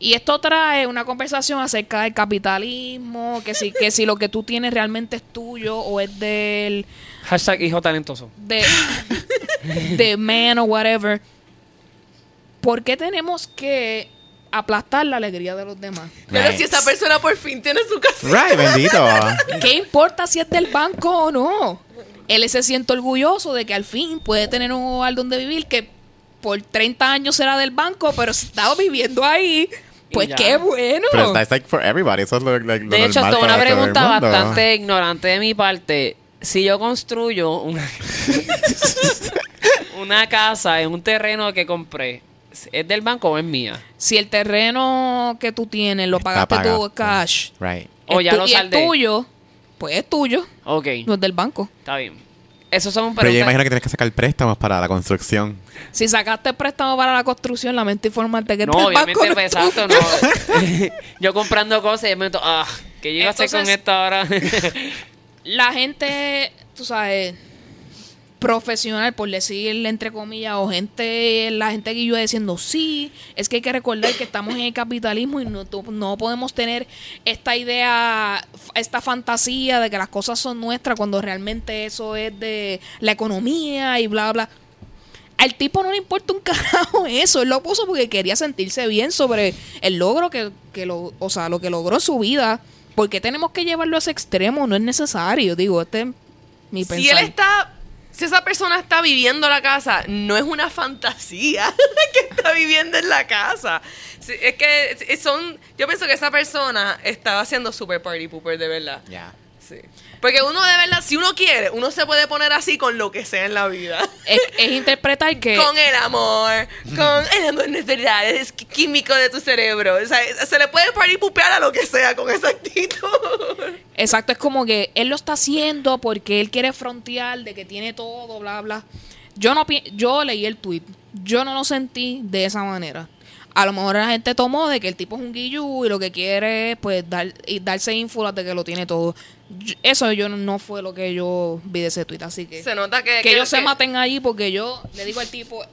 Y esto trae una conversación acerca del capitalismo, que si, que si lo que tú tienes realmente es tuyo o es del Hashtag hijo talentoso. de, de man o whatever. ¿Por qué tenemos que aplastar la alegría de los demás? Pero Right. si esa persona por fin tiene su casa. Right, bendito. ¿Qué importa si es del banco o no? Él se siente orgulloso de que al fin puede tener un hogar donde vivir que por 30 años será del banco, pero está viviendo ahí. Pues qué bueno. Pero it's like for everybody. Eso es lo, like, lo De hecho, es una pregunta bastante ignorante de mi parte. Si yo construyo una, una casa en un terreno que compré, ¿es del banco o es mía? Si el terreno que tú tienes lo pagaste pagado. tú cash Right. O es ya lo y es saldé. tuyo, pues es tuyo, Ok, no es del banco. está bien. Esos son Pero yo imagino que tienes que sacar préstamos para la construcción. Si sacaste préstamo para la construcción, lamento informarte que No, del obviamente, pues, es exacto, no. yo comprando cosas y momento, ah, ¿qué yo iba a hacer con esto ahora? la gente, tú sabes, profesional, por decirle entre comillas, o gente, la gente que yo diciendo, sí, es que hay que recordar que estamos en el capitalismo y no, no podemos tener esta idea, esta fantasía de que las cosas son nuestras cuando realmente eso es de la economía y bla, bla. Al tipo no le importa un carajo eso, él lo puso porque quería sentirse bien sobre el logro que, que lo, o sea, lo que logró en su vida. ¿Por qué tenemos que llevarlo a ese extremo? No es necesario, digo, este es mi Si él está. Si esa persona está viviendo la casa, no es una fantasía que está viviendo en la casa. Es que son. Yo pienso que esa persona estaba haciendo super party pooper de verdad. Ya. Sí. Porque uno de verdad, si uno quiere, uno se puede poner así con lo que sea en la vida. es, es interpretar que Con el amor, con el amor no es químico de tu cerebro. O sea, se le puede party pupear a lo que sea con esa actitud. exacto es como que él lo está haciendo porque él quiere frontear de que tiene todo, bla bla. Yo no yo leí el tweet, yo no lo sentí de esa manera. A lo mejor la gente tomó de que el tipo es un guillú y lo que quiere es pues dar, y darse ínfulas de que lo tiene todo. Eso yo no- no fue lo que yo vi de ese tweet, así que Se nota que. que ellos se maten ahí porque yo le digo al tipo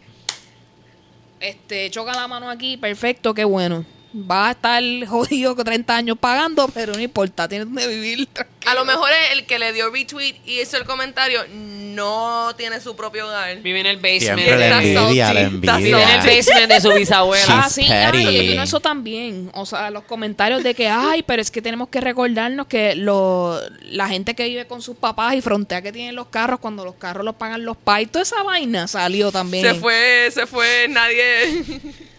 este choca la mano aquí perfecto qué bueno va a estar jodido con 30 años pagando pero no importa tiene donde vivir A lo mejor el que le dio retweet y hizo el comentario no tiene su propio hogar. Vive en el basement. Siempre la envidia, la está Vive en el envidia. basement de su bisabuela. ah sí ay, yo petty. opino eso también o sea los comentarios de que ay pero es que tenemos que recordarnos que lo, la gente que vive con sus papás y frontea que tienen los carros cuando los carros los pagan los pais toda esa vaina salió también Se fue, se fue, nadie.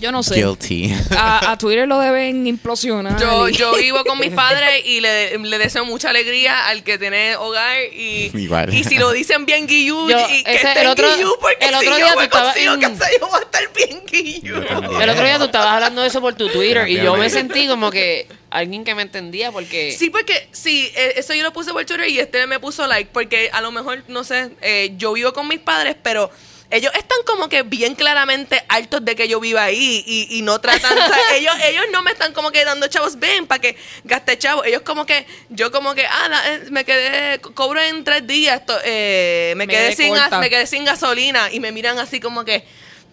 yo no sé Guilty. a, a Twitter lo deben implosionar Yo, y- yo vivo con mis padres y le, le deseo mucha alegría al que tiene hogar y, Igual. y si lo dicen bien guillú Yo- y que ese- esté el otro- guillú porque el otro si día yo tú me estabas consigo en- casa yo voy a estar bien guillú. El otro día tú estabas hablando de eso por tu Twitter y yo me sentí como que alguien que me entendía porque... Sí, porque sí, eh, eso yo lo puse por Twitter y este me puso like, porque a lo mejor, no sé, eh, yo vivo con mis padres, pero ellos están como que bien claramente hartos de que yo viva ahí y, y no tratan, o sea, ellos, ellos no me están como que dando chavos, ven, para que gaste chavos. Ellos como que, yo como que, ah, da- eh, me quedé, cobro en tres días, esto, eh, me, Me quedé quedé sin, me quedé sin gasolina y me miran así como que,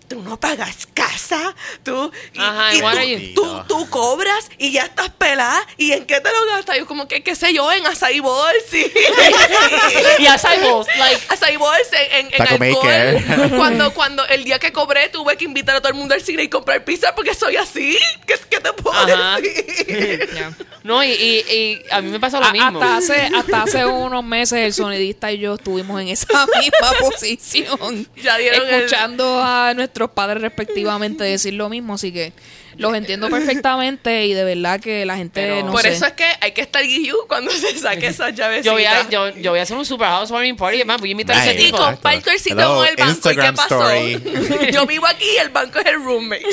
tú no pagas casa, tú, y, Ajá, y ¿y what tú, tú, tú cobras y ya estás pelada y en qué te lo gastas. Yo como que, qué sé yo, en açaí bolsi. Y acai bowls, like, Açaí bolsi, en, en Taco alcohol. Cuando, cuando el día que cobré tuve que invitar a todo el mundo al cine y comprar pizza porque soy así. ¿Qué, qué te puedo Ajá. decir? No, y, y, y a mí me pasó lo A- mismo. hasta, hace, hasta hace unos meses el sonidista y yo estuvimos en esa misma posición. Ya dieron el- escuchando a nuestros padres respectivamente decir lo mismo, así que los entiendo perfectamente y de verdad que la gente Pero- no Por sé. eso es que hay que estar guiyu cuando se saque esas llavecitas. Yo voy, a, yo, yo voy a hacer un super housewarming party, man, voy a invitar a ese Nice. y tipo. Exacto. comparto el sitio Hello, con el banco. ¿Y qué pasó? story. yo vivo aquí y el banco es el roommate.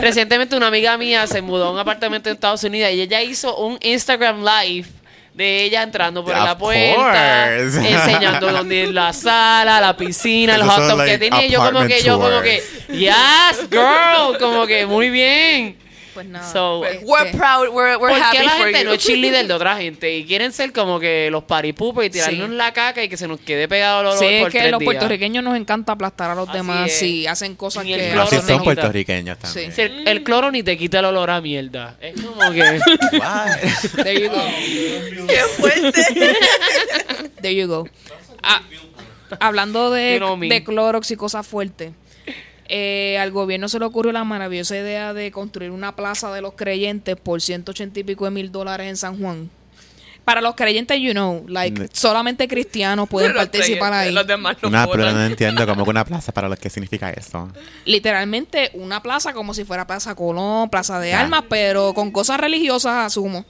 Recientemente una amiga mía se mudó a un apartamento en Estados Unidos y ella hizo un Instagram live de ella entrando por Of la puerta, course. enseñando dónde es la sala, la piscina, el Esos hot tub que tenía. Y yo como que, yo como que, yes, girl, como que muy bien. Pues nada. So, pues, We're que- proud, we're, we're ¿Por happy qué la for gente you. no es cheerleader de otra gente y quieren ser como que los paripupes y tirarnos Sí. la caca y que se nos quede pegado el olor Sí, es por que tres los días? puertorriqueños nos encanta aplastar a los Así demás es. si hacen cosas Ni el que Así son puertorriqueños también. Si el, el cloro ni te quita el olor a mierda. Es como que... There you go. Qué fuerte. There you go. Ah, hablando de, You know me. de Clorox y cosas fuertes, eh, al gobierno se le ocurrió la maravillosa idea de construir una plaza de los creyentes por 180 y pico de mil dólares en San Juan. Para los creyentes, you know, like, Ne- solamente cristianos pueden Los participar ahí. Los demás no pero no entiendo cómo que una plaza para los que significa eso. Literalmente una plaza como si fuera Plaza Colón, Plaza de Ya. Armas, pero con cosas religiosas, asumo.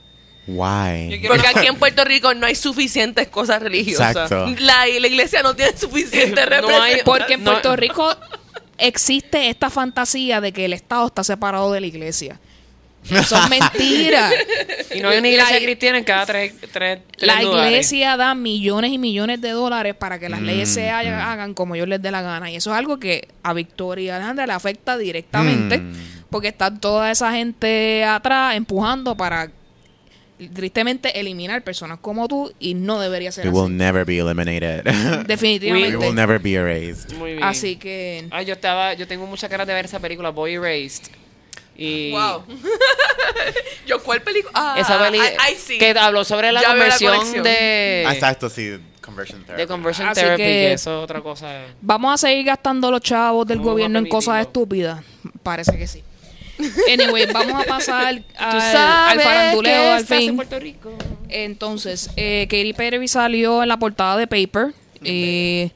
Why? Porque aquí en Puerto Rico no hay suficientes cosas religiosas. Exacto. La, la iglesia no tiene suficiente No hay-. Porque en No. Puerto Rico existe esta fantasía de que el Estado está separado de la iglesia. Eso es mentira. Y no hay una iglesia La- cristiana en cada tres, tres, tres La lugares. iglesia da millones y millones de dólares para que las leyes se Mm, hagan, mm. hagan como ellos les dé la gana. Y eso es algo que a Victoria y Alejandra le afecta directamente. Mm. Porque está toda esa gente atrás empujando para tristemente eliminar personas como tú y no debería ser will así. never be eliminated. We Definitivamente. will never be erased. Muy bien. Así que Ay, yo estaba, yo tengo muchas ganas de ver esa película, Boy Erased. Y Wow. Yo, ¿cuál película? Ah, esa película que habló sobre la Ya la conversión conexión. de, Ah, Exacto, sí. Conversion therapy. de conversion Así therapy, que- que eso es otra cosa. vamos a seguir gastando los chavos del gobierno en cosas estúpidas. Parece que sí. Anyway, vamos a pasar al, al faranduleo al en fin. Puerto Rico. Entonces, eh, Katy Perry salió en la portada de Paper. Y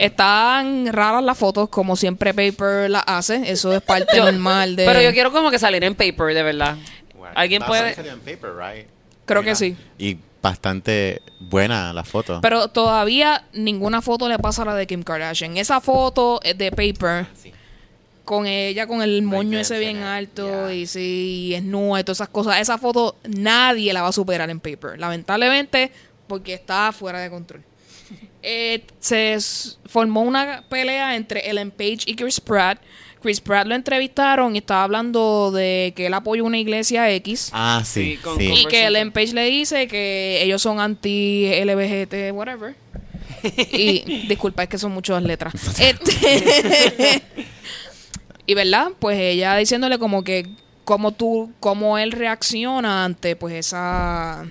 están raras las fotos, como siempre Paper las hace. Eso es parte Yo- normal de. Pero yo quiero como que salir en paper, de verdad. ¿Alguien puede- one salió en paper, right? Creo que sí. Y bastante buena la foto. Pero todavía ninguna foto le pasa a la de Kim Kardashian. Esa foto es de Paper. Sí. Con ella, con el moño ese bien alto yeah. y sí, y es nua y todas esas cosas. Esa foto nadie la va a superar en Paper. Lamentablemente, porque está fuera de control. Eh, se formó una pelea entre Ellen Page y Chris Pratt. Chris Pratt lo entrevistaron y estaba hablando de que él apoya una iglesia X. Ah, sí, Sí, con- sí. con- Y que Ellen Page le dice que ellos son anti-LBGT, whatever. Y disculpa, es que son muchas letras. Este, y verdad, pues ella diciéndole como que cómo tú, cómo él reacciona ante pues esa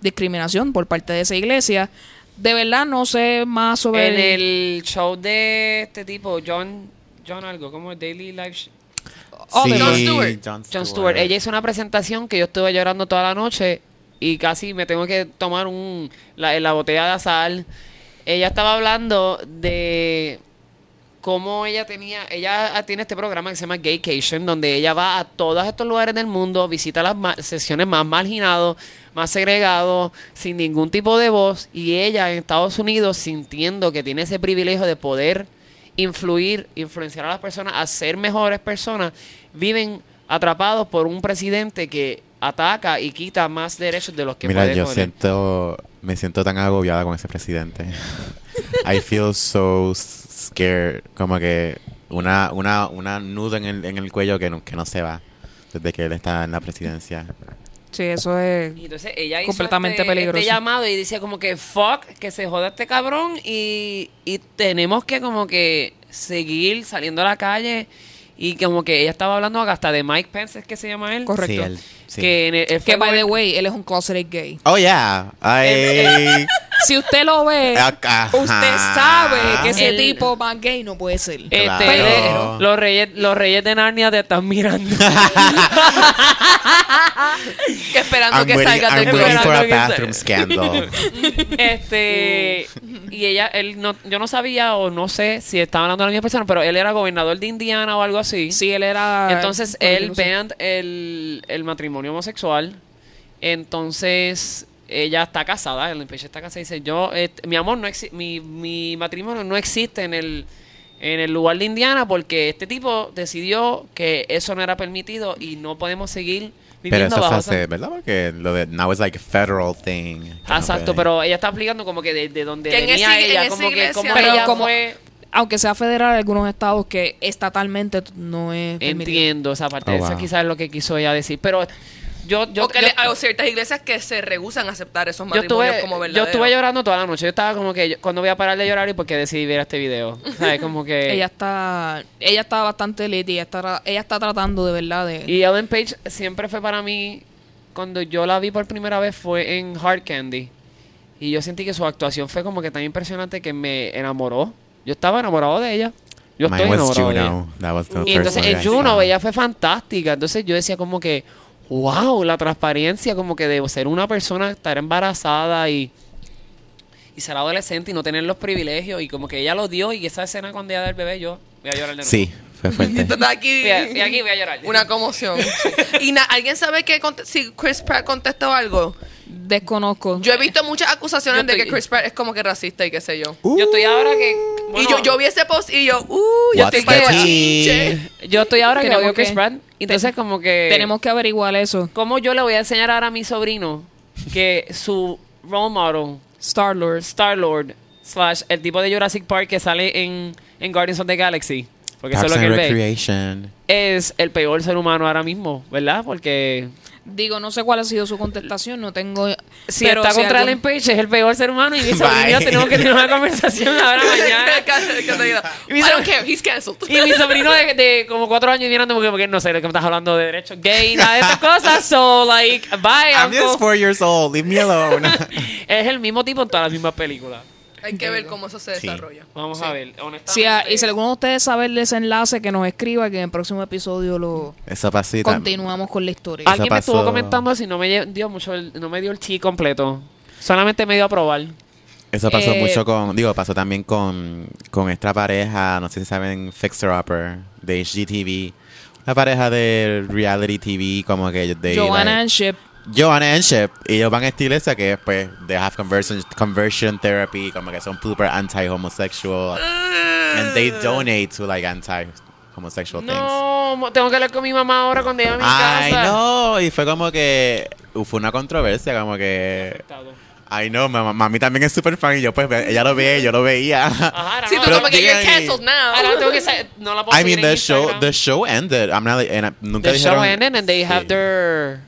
discriminación por parte de esa iglesia. De verdad no sé más sobre En el show de este tipo, John, John algo, como Daily Life. Sh- Oh, Sí, Jon Stewart. John Stewart. Ella hizo una presentación que yo estuve llorando toda la noche y casi me tengo que tomar un la, la botella de sal. Ella estaba hablando de cómo ella tenía, ella tiene este programa que se llama Gaycation, donde ella va a todos estos lugares del mundo, visita las ma- secciones más marginados, más segregados, sin ningún tipo de voz, y ella en Estados Unidos sintiendo que tiene ese privilegio de poder influir, influenciar a las personas a ser mejores personas, viven atrapados por un presidente que ataca y quita más derechos de los que Mira, yo siento, me siento tan agobiada con ese presidente. I feel so s- scared, como que una, una, una nudo en el, en el cuello que no, que no se va desde que él está en la presidencia. Sí, eso es. Y entonces ella hizo Completamente este, peligroso. este llamado y decía como que fuck, que se joda este cabrón y, y tenemos que como que seguir saliendo a la calle y como que ella estaba hablando hasta de Mike Pence, es que se llama él. Correcto. Sí, él- sí. Que en el- él fue Que, by the way, él es un closeted gay. Oh, yeah. I... Si usted lo ve, Ajá. usted sabe que ese El- tipo más gay no puede ser. Este, Claro. los reyes, los reyes de Narnia te están mirando. Que esperando I'm que waiting, salgas I'm del waiting for a bathroom scandal. este y ella, él no, yo no sabía o no sé si estaba hablando de la misma persona, pero él era gobernador de Indiana o algo así. Sí, él era. Entonces él banned el, el matrimonio homosexual. Entonces ella está casada, el impeach está casada y dice, yo, eh, mi amor, no exi- mi, mi matrimonio no existe en el, en el lugar de Indiana porque este tipo decidió que eso no era permitido y no podemos seguir Pero eso esa- hace, ¿verdad? Porque lo de now is like a federal thing. no Exacto, pero ella está explicando como que de, de donde Que venía ese- ella, como que como Pero ella como- fue... Aunque sea federal, algunos estados que estatalmente no es. permitido. Entiendo esa parte, Oh, eso wow. quizás es lo que quiso ella decir, pero yo... yo, o que yo- le- hay ciertas iglesias que se rehusan a aceptar esos yo matrimonios estuve, como yo verdaderos. estuve llorando toda la noche. Yo estaba como que, yo- cuando voy a parar de llorar y porque decidí ver este video. ¿Sabes? Como que... Ella está. Ella está bastante lit y ella está, ella está tratando de verdad de. Y Ellen Page siempre fue para mí, cuando yo la vi por primera vez fue en Hard Candy. Y yo sentí que su actuación fue como que tan impresionante que me enamoró. Yo estaba enamorado de ella. Yo Mine estoy enamorado de ella. Juno. That was the Y first entonces one en I Juno saw. ella fue fantástica. Entonces yo decía como que, wow, la transparencia como que de ser una persona, estar embarazada y, y ser adolescente y no tener los privilegios. Y como que ella lo dio y esa escena cuando ella da el bebé, yo voy a llorar de nuevo. Sí, fue fuerte. Aquí, Voy a- y aquí voy a llorar. una conmoción. y na- ¿alguien sabe que si Chris Pratt contestó algo? Desconozco. Yo he visto muchas acusaciones de que Chris Pratt es como que racista y qué sé yo. Yo estoy ahora que... y yo, yo vi ese post y yo, uh, yo estoy the que. Yo estoy ahora que Tenemos odio a Chris Pratt. Entonces como que... Tenemos que averiguar eso. ¿Cómo yo le voy a enseñar ahora a mi sobrino que su role model, Star Lord. Star-Lord, slash el tipo de Jurassic Park que sale en, en Guardians of the Galaxy, porque eso es lo que él ve, es el peor ser humano ahora mismo, ¿verdad? Porque Digo, no sé cuál ha sido su contestación, no tengo. si pero está contra algún- Ellen Page es el peor ser humano y mi Bye. sobrino tenemos que tener una conversación ahora mañana. Diga, Mi I so- don't care, he's canceled. Y mi sobrino de, de como cuatro años mirando porque, porque no sé de qué me estás hablando de derechos gay, nada de estas cosas. So, like, bye, I'm uncle. just four years old. Leave me alone. Es el mismo tipo en todas las mismas películas. Hay que ver cómo eso se Sí. desarrolla. Vamos a ver, honestamente. Si a- y si alguno de ustedes sabe el desenlace, que nos escriba, que en el próximo episodio lo y tam- continuamos con la historia. Alguien me estuvo pasó- comentando si no me lle- dio mucho, el- no me dio el chi completo. Solamente me dio a probar. Eso pasó Eh, mucho con, digo, pasó también con, con esta pareja, no sé si saben, Fixer Upper de HGTV. Una pareja de reality TV, como que ellos de Joanna like- and Ship. Joanna and Shep, y ellos van a esta iglesia que pues they have conversion, conversion therapy, como que son super anti-homosexual, and they donate to like anti-homosexual things. No, tengo que hablar con mi mamá ahora cuando llegue a mi Ay, casa. no, y fue como que uh, fue una controversia, como que ay no, ma- mami también es super fan y yo pues ve- ella lo ve, yo lo veía. Ajá, Sí, no, tú Pero como que you're canceled now. ahora tengo que no la puedo I mean the show Instagram. the show ended. I'm not, and, uh, nunca The show dijeron ended and they have Sí. their...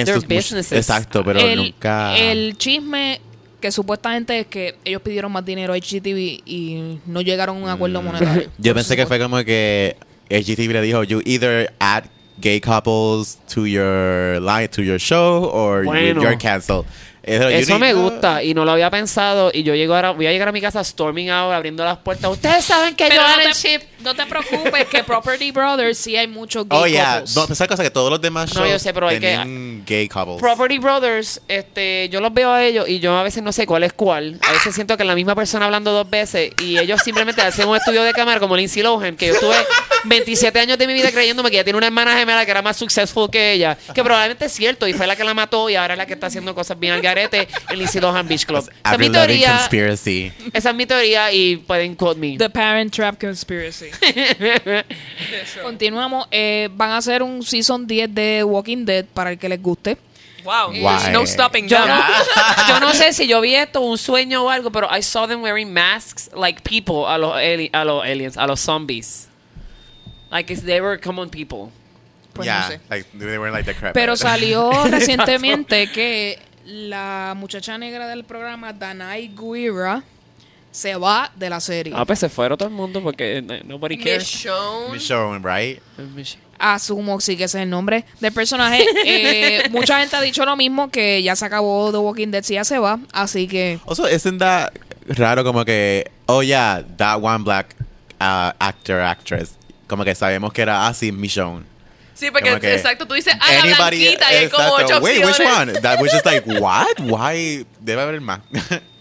En their sus businesses. Exacto, pero el, nunca el chisme que supuestamente es que ellos pidieron más dinero a HGTV y no llegaron a un acuerdo monetario. Mm. Yo Por pensé que fue como que HGTV le dijo, you either add gay couples to your line, to your show, or Bueno. you're canceled. Eso, me gusta y no lo había pensado y yo llego ahora, voy a llegar a mi casa storming out, abriendo las puertas. Ustedes saben que Pero yo no te, Chip... no te preocupes que Property Brothers sí hay muchos gay Oh, yeah. couples. No, cosa que todos los demás No, yo sé, pero hay que- gay couples. Property Brothers, este, yo los veo a ellos y yo a veces no sé cuál es cuál. A veces siento que es la misma persona hablando dos veces y ellos simplemente hacen un estudio de cámara como Lindsay Lohan, que yo tuve 27 años de mi vida creyéndome que ella tiene una hermana gemela que era más successful que ella, que probablemente es cierto y fue la que la mató y ahora es la que está haciendo cosas bien al garete en Beach Club. Esa es mi teoría, conspiracy. esa es mi teoría y pueden quote me. The Parent Trap Conspiracy. Continuamos. eh, van a hacer un Season 10 de Walking Dead para el que les guste. Wow. Why? No stopping Yo them. no, yo no sé si yo vi esto un sueño o algo, pero I saw them wearing masks like people a los, ali- a los aliens, a los zombies. Like if they were common people. Pues yeah, no sé. like they were like the crap. Pero salió recientemente que la muchacha negra del programa, Danai Guira, se va de la serie. Ah, pues se fueron todo el mundo porque eh, nobody cares. Michonne. Michonne, right? Asumo sí que ese es el nombre del personaje. Eh, mucha gente ha dicho lo mismo, que ya se acabó The Walking Dead, si ya se va. Así que Also, isn't that raro como que, oh yeah, that one black uh, actor, actress, como que sabemos que era así Michonne. Sí, porque que exacto, tú dices, ah, la blanquita y hay como ocho Wait, opciones. which one? That was just like, what? Why? Debe haber más.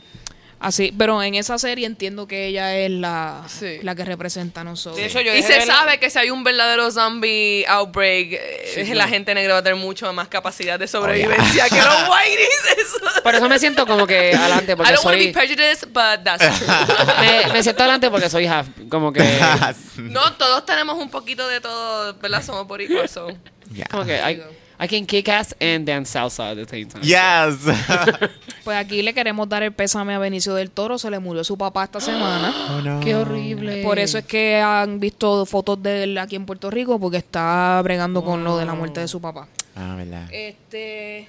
así, pero en esa serie entiendo que ella es la, Sí. la que representa a nosotros. De hecho, yo Y se la- sabe que si hay un verdadero zombie outbreak, eh, Sí, la no. gente negra va a tener mucho más capacidad de sobrevivencia que los whiteys. Eso. Por eso me siento como que adelante I porque don't want to soy be prejudiced, but that's true. me, me siento adelante porque soy half, como que no, todos tenemos un poquito de todo, ¿verdad? Somos boricuas, so. Yeah. como que I, I can kick ass and dance salsa at the same time. Yes. Pues aquí le queremos dar el pésame a Benicio del Toro, se le murió su papá esta semana. oh no. Qué horrible. Por eso es que han visto fotos de él aquí en Puerto Rico, porque está bregando con lo de la muerte de su papá. Ah, verdad. Este.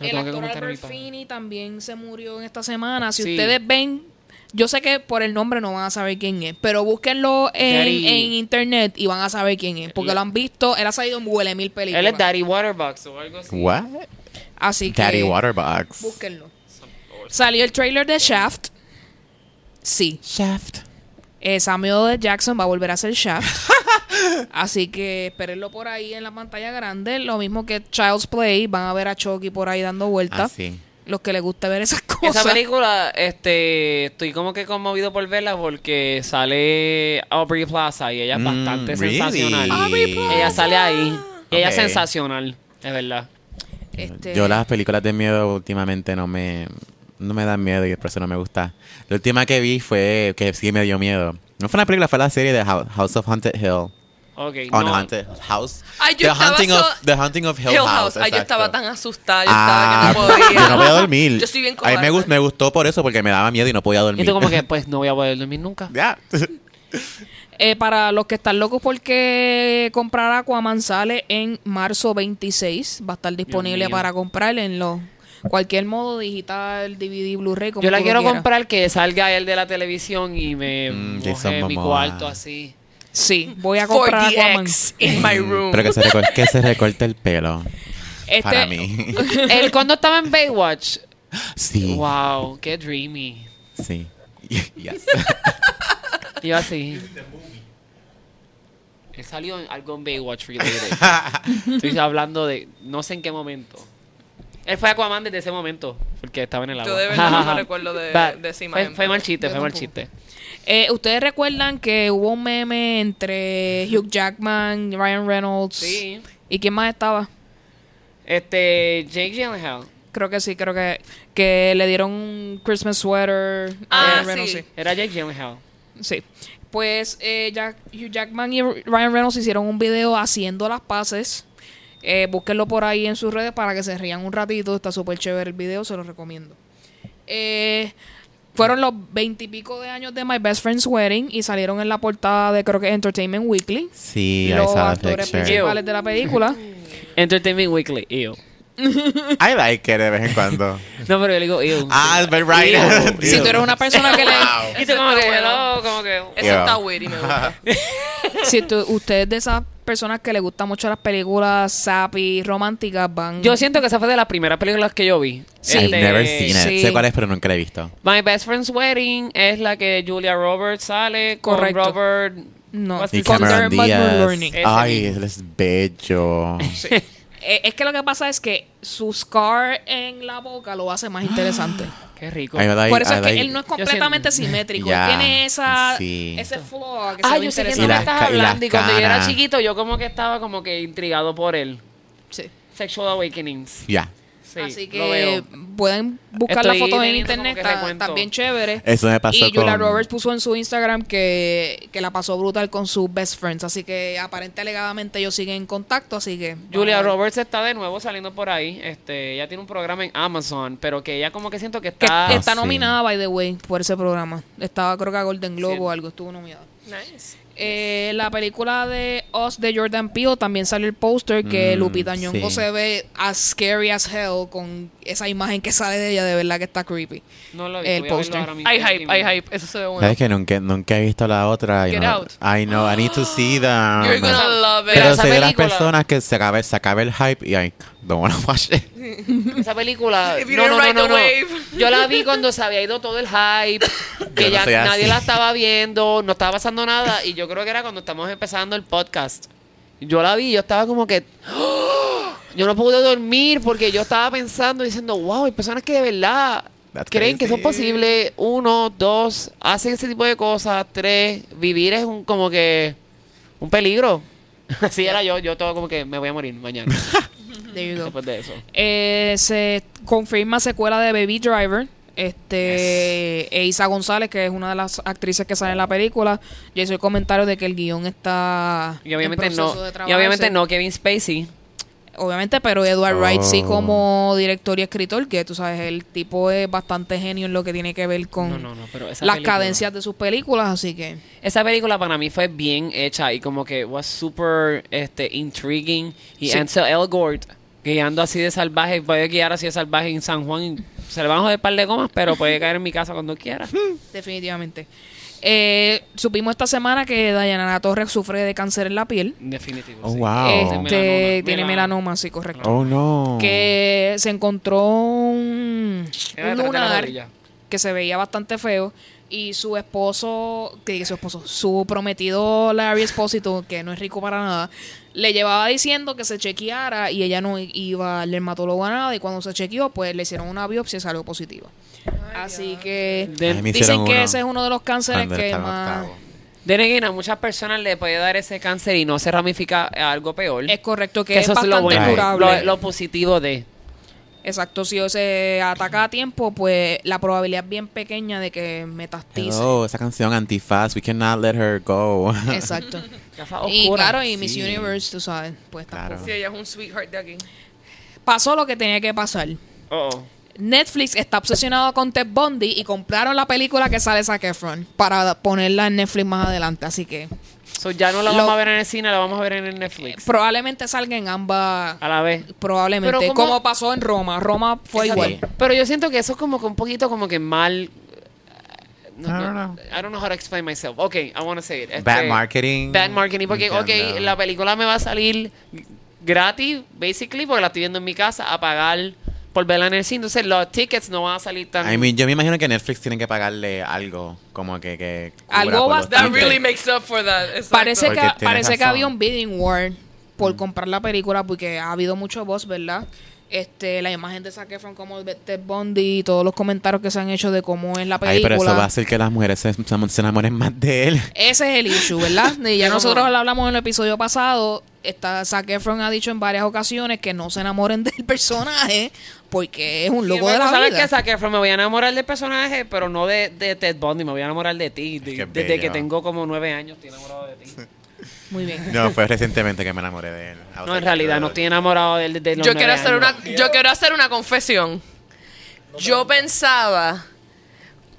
El actor Albert. Finney también se murió en esta semana. Si Sí. ustedes ven, yo sé que por el nombre no van a saber quién es, pero búsquenlo en, Daddy- en internet y van a saber quién es, porque lo han visto. Él ha salido en huele mil películas. Él es Daddy Waterbox o algo así. What? Así que Daddy Waterbox. búsquenlo. Salió el trailer de Shaft. Sí. Shaft. Eh, Samuel L. Jackson va a volver a ser Shaft. Así que espérenlo por ahí en la pantalla grande. Lo mismo que Child's Play. Van a ver a Chucky por ahí dando vueltas. Ah, sí. Los que les gusta ver esas cosas. Esa película, este, estoy como que conmovido por verla porque sale Aubrey Plaza y ella es Mm, bastante really? sensacional. Aubrey Plaza. Ella sale ahí y ella es sensacional, es verdad. Este, Yo las películas de miedo últimamente no me, no me dan miedo y por eso no me gusta. La última que vi fue, que sí me dio miedo. No fue una película, fue la serie de Hou- House of Haunted Hill. Ok, Oh, no. Haunted House. Ay, yo the, hunting so- of, the Hunting of Hill, Hill House. House. Ay, yo estaba tan asustada. Yo Ah, estaba que no podía. yo no podía dormir. Yo soy bien A mí me, cobarde. gust- me gustó por eso, porque me daba miedo y no podía dormir. Y tú como que, pues, no voy a poder dormir nunca. Ya. eh, para los que están locos porque comprar Aquaman sale en marzo 26. Va a estar disponible para comprar en los cualquier modo digital, DVD, Blu-ray. Yo la quiero comprar que salga él de la televisión y me Mm, moje mi Momoa. cuarto así. Sí, voy a comprar Aquaman. 4DX in my room. Pero que se, recor- que se recorte el pelo. Este, Para mí. Él cuando estaba en Baywatch, Sí. wow, qué dreamy. Sí. Yes. Yo así. Él salió en algo en Baywatch related. Estoy hablando de no sé en qué momento. Él fue Aquaman desde ese momento, porque estaba en el agua. Yo de verdad no recuerdo de, de esa fue, imagen. fue mal chiste, fue mal chiste. Eh, ¿Ustedes recuerdan que hubo un meme entre Hugh Jackman, Ryan Reynolds? Sí. ¿Y quién más estaba? Este, Jake Gyllenhaal. Creo que sí, creo que, que le dieron un Christmas sweater. Ah, Ryan Reynolds, sí. Era Jake Gyllenhaal. Sí. Pues eh, Jack- Hugh Jackman y Ryan Reynolds hicieron un video haciendo las paces. Eh, búsquenlo por ahí en sus redes para que se rían un ratito. Está súper chévere el video, se los recomiendo. Eh, fueron los veintipico de años de My Best Friend's Wedding y salieron en la portada de creo que Entertainment Weekly. Sí, I los actores principales de la película. Entertainment Weekly, ew. I like it de vez en cuando. No, pero yo le digo ew. Ah, but right. Ew. si tú eres una persona que le... Y tú como que, bueno. como que... Eso está weird y me gusta. si tú- usted es de esas personas que le gustan mucho las películas sappy, románticas, van... Yo siento que esa fue de las primeras películas que yo vi. Sí. I've Este, never seen it. sí. Sé cuál es, pero nunca la he visto. My Best Friend's Wedding es la que Julia Roberts sale con Correcto. Robert... No, Y? Cameron Díaz. Ay, él es bello. Eh, es que lo que pasa es que su scar en la boca lo hace más interesante. Qué rico. Like- Por eso I es que él no es completamente simétrico. Ya, Él tiene esa, sí. ese flow que Ah, se ve yo sé que no me estás y hablando. Y cuando yo era chiquito, yo como que estaba como que intrigado por él. Sí. Sexual Awakenings. Ya. Sí, Así que pueden buscar Estoy las fotos en internet, como que está, recuento. está bien chévere. Eso me pasó Y Julia con- Roberts puso en su Instagram que, que la pasó brutal con sus best friends. Así que aparente alegadamente ellos siguen en contacto. Así que. Julia. Roberts está de nuevo saliendo por ahí. Este, ella tiene un programa en Amazon, pero que ella como que siento que Que está. sí. nominada, by the way, por ese programa. Estaba, creo que a Golden Globe Sí. o algo, estuvo nominada. Nice. Eh, la película de Us de Jordan Peele también salió el póster que Mm, Lupita Nyong'o sí. se ve as scary as hell con esa imagen que sale de ella, de verdad que está creepy. No lo he el póster. ahora mismo. Hay hype, hay hype. Eso se ve bueno. ¿Sabes que nunca, nunca he visto la otra? Get no- out. I know, I need to see them. You're gonna love it. Pero Pero esa soy de las personas que se acaba, se acaba el hype y I don't wanna watch it. Esa película. If you No, didn't no, no, ride no, the no. wave. Yo la vi cuando se había ido todo el hype, que ya nadie así. la estaba viendo, no estaba pasando nada. Y yo creo que era cuando estamos empezando el podcast. Yo la vi, yo estaba como que. ¡Oh! Yo no pude dormir porque yo estaba pensando, diciendo, wow, hay personas que de verdad That's creen que eso es posible. Uno, dos, hacen ese tipo de cosas. Tres, vivir es un como que un peligro. Así era yo, yo todo como que me voy a morir mañana There you go. después de eso. Eh, se confirma secuela de Baby Driver. Este, e Isa González, que es una de las actrices que sale en la película, ya hizo el comentario de que el guion está Y obviamente en no, de y obviamente no Kevin Spacey. Obviamente, pero Edward Wright sí Oh. como director y escritor, que tú sabes, el tipo es bastante genio en lo que tiene que ver con No, no, no, pero esa las película- cadencias de sus películas, así que Esa película para mí fue bien hecha y como que was super este intriguing y Sí. Ansel Elgort guiando así de salvaje, puede guiar así de salvaje en San Juan, se le van a joder par de gomas, pero puede caer en mi casa cuando quiera. definitivamente. Eh, supimos esta semana que Dayanara Torres sufre de cáncer en la piel. Definitivo. Oh, sí. wow. Este, Melanoma. tiene melanoma, sí, correcto. Oh no. Que se encontró un, Era un lunar que se veía bastante feo y su esposo, que diga su esposo, su prometido Larry Espósito, que no es rico para nada, le llevaba diciendo que se chequeara y ella no iba al dermatólogo a nada y cuando se chequeó pues le hicieron una biopsia y salió positiva. Así que Ay, dicen que uno ese es uno de los cánceres que más... De again, a muchas personas le puede dar ese cáncer y no se ramifica a algo peor. Es correcto, que, que es eso es bastante lo bueno, curable. lo, lo positivo de. Exacto, si se ataca a tiempo, pues la probabilidad es bien pequeña de que metastice. Hello, esa canción Antifaz, we cannot let her go. Exacto. Y claro, y Miss Sí. Universe, tú sabes, pues Claro. tampoco. Sí, ella es un sweetheart de aquí. Pasó lo que tenía que pasar. Oh, oh. Netflix está obsesionado con Ted Bundy y compraron la película que sale Zac Efron para ponerla en Netflix más adelante. Así que So, ya no la Lo- vamos a ver en el cine, la vamos a ver en el Netflix. probablemente salga en ambas. A la vez. Probablemente. Pero como- Como pasó en Roma. Roma fue Exacto. igual. Pero yo siento que eso es como que un poquito como que mal. No, I no, don't know. I don't know how to explain myself. Okay, I want to say it. Este, Bad marketing. Bad marketing. Porque, ok, la película me va a salir gratis, basically, porque la estoy viendo en mi casa, a pagar por verla en el cine. Entonces, los tickets no van a salir tan. I mean, yo me imagino que Netflix tiene que pagarle algo, como que... que Algo bastante- That really makes up for that. Exacto. Parece que, parece que había un bidding war por comprar la película porque ha habido mucho voz, ¿verdad? Este, la imagen de Zac Efron como Ted Bundy y todos los comentarios que se han hecho de cómo es la Ay, película. pero eso va a hacer que las mujeres se, enamoren más de él. Ese es el issue, ¿verdad? Y ya nosotros lo hablamos en el episodio pasado. Está, Zac Efron ha dicho en varias ocasiones que no se enamoren del personaje porque es un loco de embargo, la ¿sabes vida. qué? Zac Efron? Me voy a enamorar del personaje, pero no de, de Ted Bundy. Me voy a enamorar de ti. de- Qué desde bello. que tengo como nueve años estoy enamorado de ti. Muy bien. No, fue recientemente que me enamoré de él. No, en realidad, no estoy enamorado de él desde los yo quiero hacer años. una yo quiero hacer una confesión yo pensaba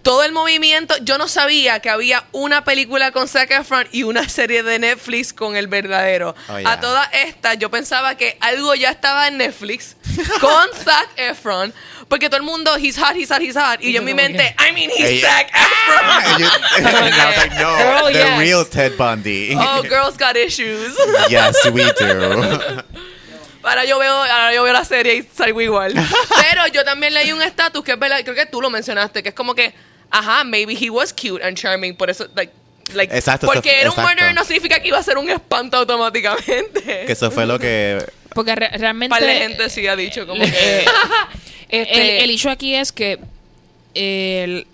todo el movimiento yo no sabía que había una película con Zac Efron y una serie de Netflix con el verdadero Oh, yeah. a todas estas yo pensaba que algo ya estaba en Netflix con Zac Efron porque todo el mundo he's hot he's hot he's hot y yo en mi mente I mean he's Ey. Zac Efron I was like, no, Girl, the yes. real Ted Bundy. oh girls got issues yes, we do. Ahora yo veo, ahora yo veo la serie y salgo igual. Pero yo también leí un estatus que es verdad, creo que tú lo mencionaste, que es como que, ajá, maybe he was cute and charming, por eso, like, like Exacto, porque eso- era un murderer no significa que iba a ser un espanto automáticamente. que eso fue lo que... Porque re- realmente par de gente sí ha dicho como que... Este, el, el issue aquí es que el,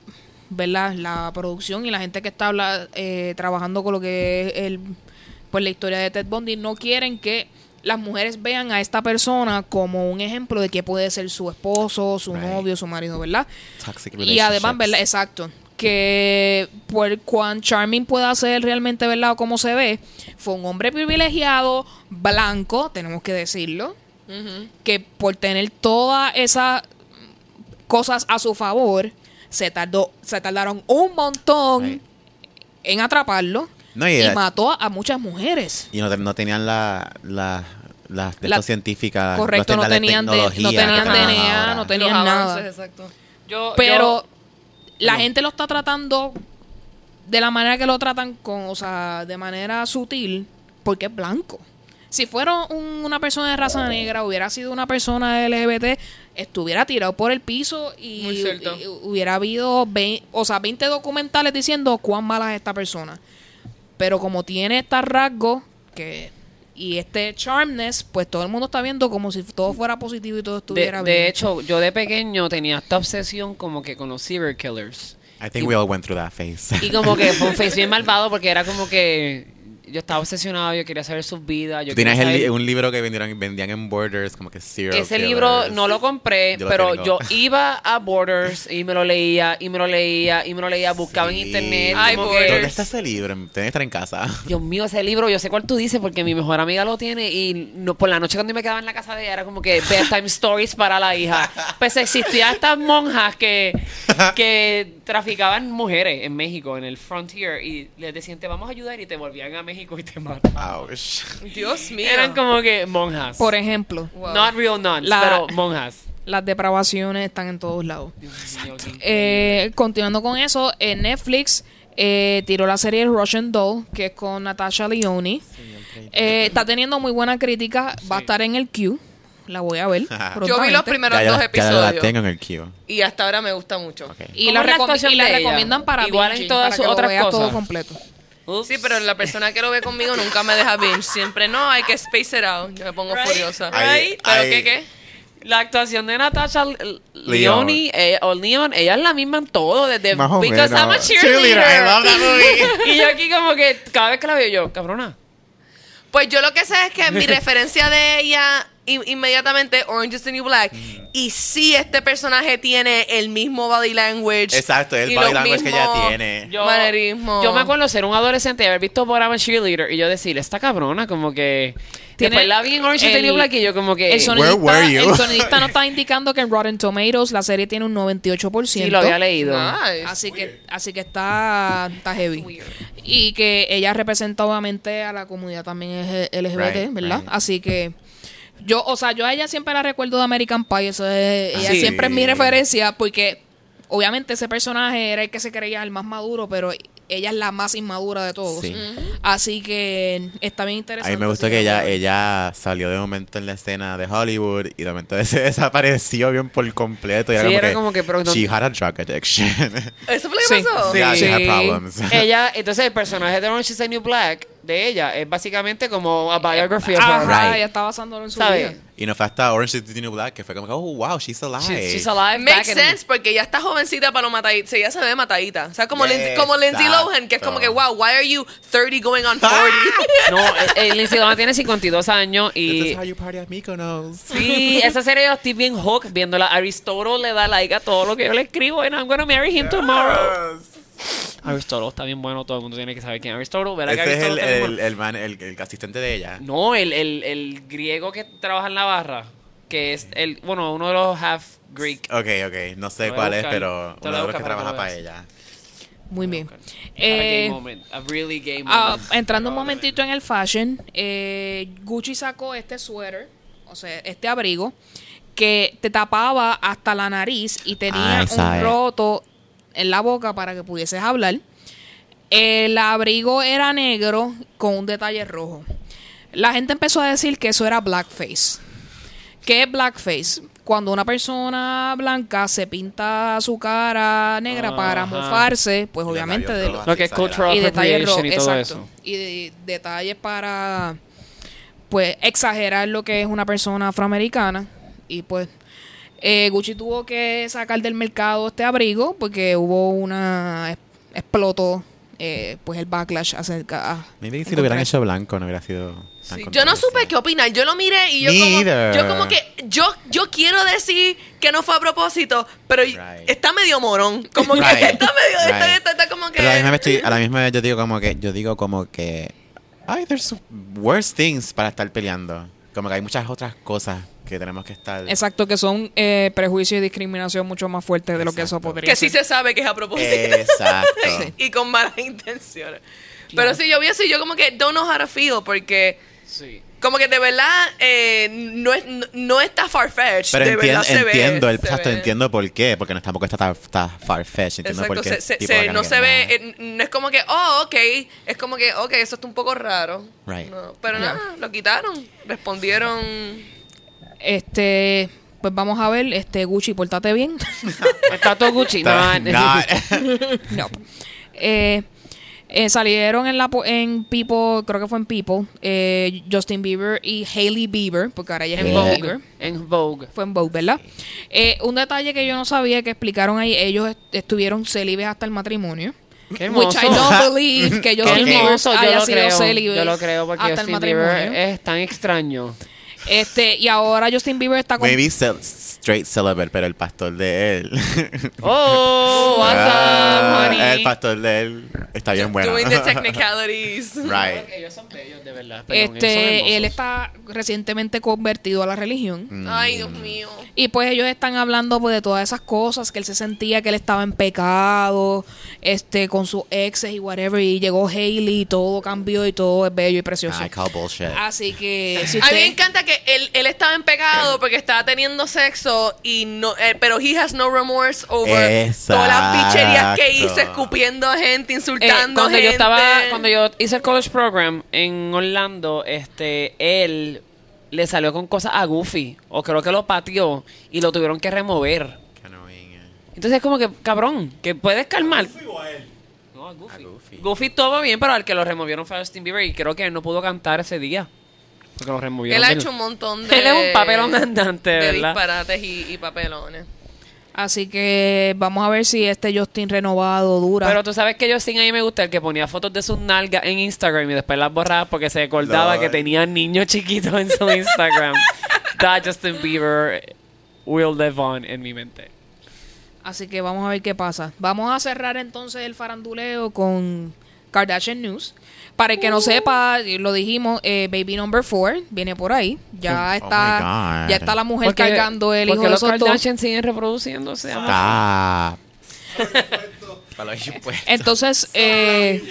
¿verdad? la producción y la gente que está habla- eh, trabajando con lo que es el, pues la historia de Ted Bundy no quieren que las mujeres vean a esta persona como un ejemplo de que puede ser su esposo, su Right. novio, su marido, ¿verdad? Toxic Y además, ¿verdad? Exacto. Que por cuán charming pueda ser realmente, ¿verdad? O cómo se ve, fue un hombre privilegiado, blanco, tenemos que decirlo, que por tener todas esas cosas a su favor, se tardó, se tardaron un montón Right. en atraparlo No, y, y mató a muchas mujeres. y no, te- no tenían la, la, las de La- estas científicas. Correcto, no tenían, de- no tenían DNA, ahora. no tenían Los nada. avances, exacto. Yo, Pero yo- la no. gente lo está tratando de la manera que lo tratan, con, o sea, de manera sutil, porque es blanco. Si fuera un- una persona de raza negra, hubiera sido una persona LGBT, estuviera tirado por el piso y, hubiera habido 20, o sea, 20 documentales diciendo cuán mala es esta persona. Pero como tiene este rasgo que y este charmness, pues todo el mundo está viendo como si todo fuera positivo y todo de, estuviera de bien. hecho, yo de pequeño tenía esta obsesión como que con los serial killers. I think we all went through that phase. Y como que fue un face bien malvado porque era como que yo estaba obsesionado, yo quería saber sus vidas. Yo Tú tienes el un libro que vendieron, vendían en Borders, como que serial Ese killers. libro no lo compré, Yo pero yo iba a Borders y me lo leía, y me lo leía, y me lo leía, buscaba en internet. Ay, como Borders. que, ¿Dónde está ese libro? Tiene que estar en casa. Dios mío, ese libro, yo sé cuál tú dices porque mi mejor amiga lo tiene y no, por la noche cuando yo me quedaba en la casa de ella era como que bedtime stories para la hija. Pues existían estas monjas que, que traficaban mujeres en México, en el frontier, y les decían, te vamos a ayudar y te volvían a México y te mataban. Ouch. Dios mío. Eran como que monjas. Por ejemplo, Wow. Not real nuns, La- pero monjas. las depravaciones están en todos lados. Dios mío, qué Eh, continuando con eso, en Netflix eh, tiró la serie Russian Doll, que es con Natasha Leone. Eh, está teniendo muy buena crítica. Va a estar en el Q. La voy a ver. Yo vi los primeros Ya, dos ya, ya la episodios. tengo en el queue. Y hasta ahora me gusta mucho. Y ¿Cómo la, recom- y la recomiendan para Igual en binging, todas para sus que lo otras todo cosas. completo. Sí, pero la persona que lo ve conmigo nunca me deja binge. Siempre no, hay que space it out. Yo me pongo Right. furiosa. Ay, ¿Pero ay. qué qué? La actuación de Natasha L- Leone eh, o Leon, ella es la misma en todo, desde Más o Because I'm a menos. cheerleader. I love that movie. y yo aquí como que cada vez que la veo yo, cabrona. Pues yo lo que sé es que mi referencia de ella inmediatamente Orange is the New Black. Mm. Y sí, este personaje tiene el mismo body language. Exacto, el y body los language que ella tiene. Yo, Manerismo. yo me acuerdo ser un adolescente y haber visto por I'm a cheerleader y yo decir, esta cabrona como que... Tiene Después la vi en Orange is the el- New Black y yo como que... El sonidista, were you? el sonidista no está indicando que en Rotten Tomatoes la serie tiene un 98%. sí, lo había leído. Nice. Así que, así que está, está heavy. Y que ella representa obviamente a la comunidad también es LGBT, Right, ¿verdad? right. Así que yo, o sea, yo a ella siempre la recuerdo de American Pie. Eso es, ella Sí. siempre es mi referencia porque obviamente ese personaje era el que se creía el más maduro, pero ella es la más inmadura de todos. Sí. Así que está bien A interesante. mí me gustó que ella, ella salió de momento en la escena de Hollywood y de momento se desapareció bien por completo. Y Sí, era, como, era que, como que, pero no- She had a drug addiction. ¿Eso fue lo que Sí. pasó? Sí. Yeah, she had problems. Ella, entonces el personaje de Orange is the New Black de ella es básicamente como a biography of Ajá, her. Right. ella está basándolo en su ¿Sabes? vida. Y no fue hasta Orange is the New Black que fue como, oh, wow, she's alive. She's, she's alive Makes back in- sense porque ella está jovencita para lo matadita. Ella se ve matadita. O sea, como, Yes, Lindsay, como Lindsay Lohan, que es como que, wow, why are you 30 going on 40? No, eh, eh, Lindsay Lohan tiene 52 años This y... is how you party at Mykonos. Sí, esa serie yo estoy bien hook viéndola. Aristotle le da like a todo lo que yo le escribo and I'm gonna marry him tomorrow. Aristotle está bien bueno, todo el mundo tiene que saber quién es Aristotle. ¿verdad que es el, el, el man, el, el asistente de ella. No, el, el, el griego que trabaja en la barra, que es el, bueno, uno de los half Greek. Ok, ok, no sé cuál es, pero uno de los que para trabaja para ella. Muy bien. Eh, gay moment, a really gay Ah, moment. entrando un momentito en el fashion, eh, Gucci sacó este suéter, o sea, este abrigo, que te tapaba hasta la nariz y tenía Ah, un roto en la boca para que pudieses hablar. El abrigo era negro con un detalle rojo. La gente empezó a decir que eso era blackface. ¿Qué es blackface? Cuando una persona blanca se pinta su cara negra para mofarse, pues obviamente de lo- Lo que es cultural y detalles y todo exacto. eso. Y de- detalles para pues exagerar lo que es una persona afroamericana y pues eh, Gucci tuvo que sacar del mercado este abrigo porque hubo una explotó eh, pues el backlash acerca a- Maybe si en lo hubieran hecho blanco no hubiera sido tan Sí, Yo no supe qué opinar. Yo lo miré y yo Me como, yo como que yo yo quiero decir que no fue a propósito, pero Right. está medio morón. Como que Right. está medio está, Right. está- está como que Pero a la misma vez, estoy- a la misma vez yo digo como que yo digo como que ay there's worse things para estar peleando como que hay muchas otras cosas que tenemos que estar Exacto, que son eh, prejuicios y discriminación mucho más fuertes de lo que eso Exacto. podría que sí ser. se sabe que es a propósito. exacto y con malas intenciones. Pero sí, yo vi eso y yo como que don't know how to feel porque Sí. como que de verdad eh, no, es, no, no está far-fetched. pero de entien- verdad se ve, entiendo el se exacto ve. entiendo por qué porque no tampoco está está far-fetched entiendo Exacto, por qué se- se- no se ve, eh, no es como que, oh, ok, es como que, ok, eso está un poco raro. Right. No, pero Ya. nada, lo quitaron, respondieron. Este, pues vamos a ver, este Gucci, portate bien. Está todo Gucci. No, no. no. Eh, eh, salieron en la po- en People, creo que fue en People, eh, Justin Bieber y Hailey Bieber, porque ahora ella es en Vogue. Bieber. En Vogue. Fue en Vogue, ¿verdad? Eh, un detalle que yo no sabía que explicaron ahí, ellos est- estuvieron célibes hasta el matrimonio. Qué Which I hermoso. don't believe que Justin Bieber yo lo sido creo. célibe Yo lo creo porque hasta el Justin Bieber matrimonio. es tan extraño. Este, y ahora Justin Bieber está con maybe cel- straight celibate pero el pastor de él Oh, what's Ah, up, honey? el pastor de él está bien bueno Doing the technicalities. right Ellos son bellos, de verdad. perdón, ellos son este, él está recientemente convertido a la religión. Mm. Ay, Dios mío. Y pues ellos están hablando pues, de todas esas cosas, que él se sentía que él estaba en pecado, este, con sus exes y whatever, y llegó Hailey y todo cambió y todo es bello y precioso. I call bullshit Así que si A mí me encanta que él, él estaba en pecado porque estaba teniendo sexo y no, eh, pero he has no remorse over todas las bicherías que hizo, escupiendo a gente, Eh, insultando cuando gente. yo estaba cuando yo hice el college program en Orlando este él le salió con cosas a Goofy o creo que lo pateó y lo tuvieron que remover eh. entonces es como que cabrón que puedes calmar no a Goofy. A Goofy. Goofy todo bien pero al que lo removieron fue a Justin Bieber y creo que él no pudo cantar ese día porque lo removieron Él ha del- hecho un montón de... Él es un papelón andante, de ¿verdad? disparates y, y papelones. así que vamos a ver si este Justin renovado dura. Pero tú sabes que yo sin ahí me gusta el que ponía fotos de sus nalgas en Instagram y después las borraba porque se acordaba que tenía niños chiquitos en su Instagram. That Justin Bieber will live on en mi mente. Así que vamos a ver qué pasa. Vamos a cerrar entonces el faranduleo con Kardashian News. Para el que no sepa, lo dijimos, eh, Baby Number 4 viene por ahí. Ya Oh está, my God. ya está la mujer Porque- cargando el hijo de los. Kardashian siguen reproduciéndose. impuestos. Entonces, eh,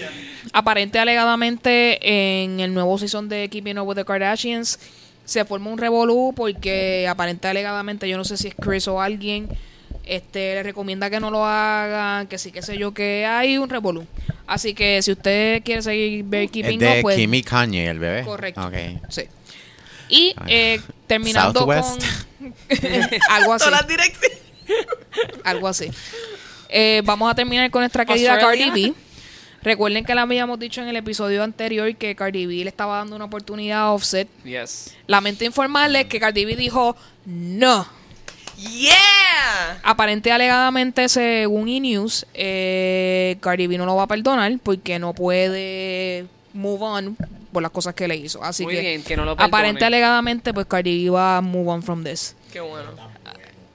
aparente alegadamente en el nuevo season de Keeping Up with the Kardashians se forma un revolú porque aparente alegadamente yo no sé si es Chris o alguien este le recomienda que no lo hagan, que sí que sé yo que hay un revolú. Así que si usted quiere seguir ver Es Keeping de Up pues Kimi Kanye, el bebé. correcto. Sí. Y eh, terminando Southwest. con algo así, Todas las direcciones. algo así. Eh, vamos a terminar con nuestra querida Australia. Cardi B. Recuerden que le habíamos dicho en el episodio anterior que Cardi B le estaba dando una oportunidad a Offset. Yes. Lamento informarles que Cardi B dijo no. Yeah. Aparente alegadamente, según E-News, eh, Cardi B no lo va a perdonar porque no puede move on por las cosas que le hizo. Así Muy que, bien, que no lo aparente alegadamente, pues Cardi B va a move on from this. Qué bueno.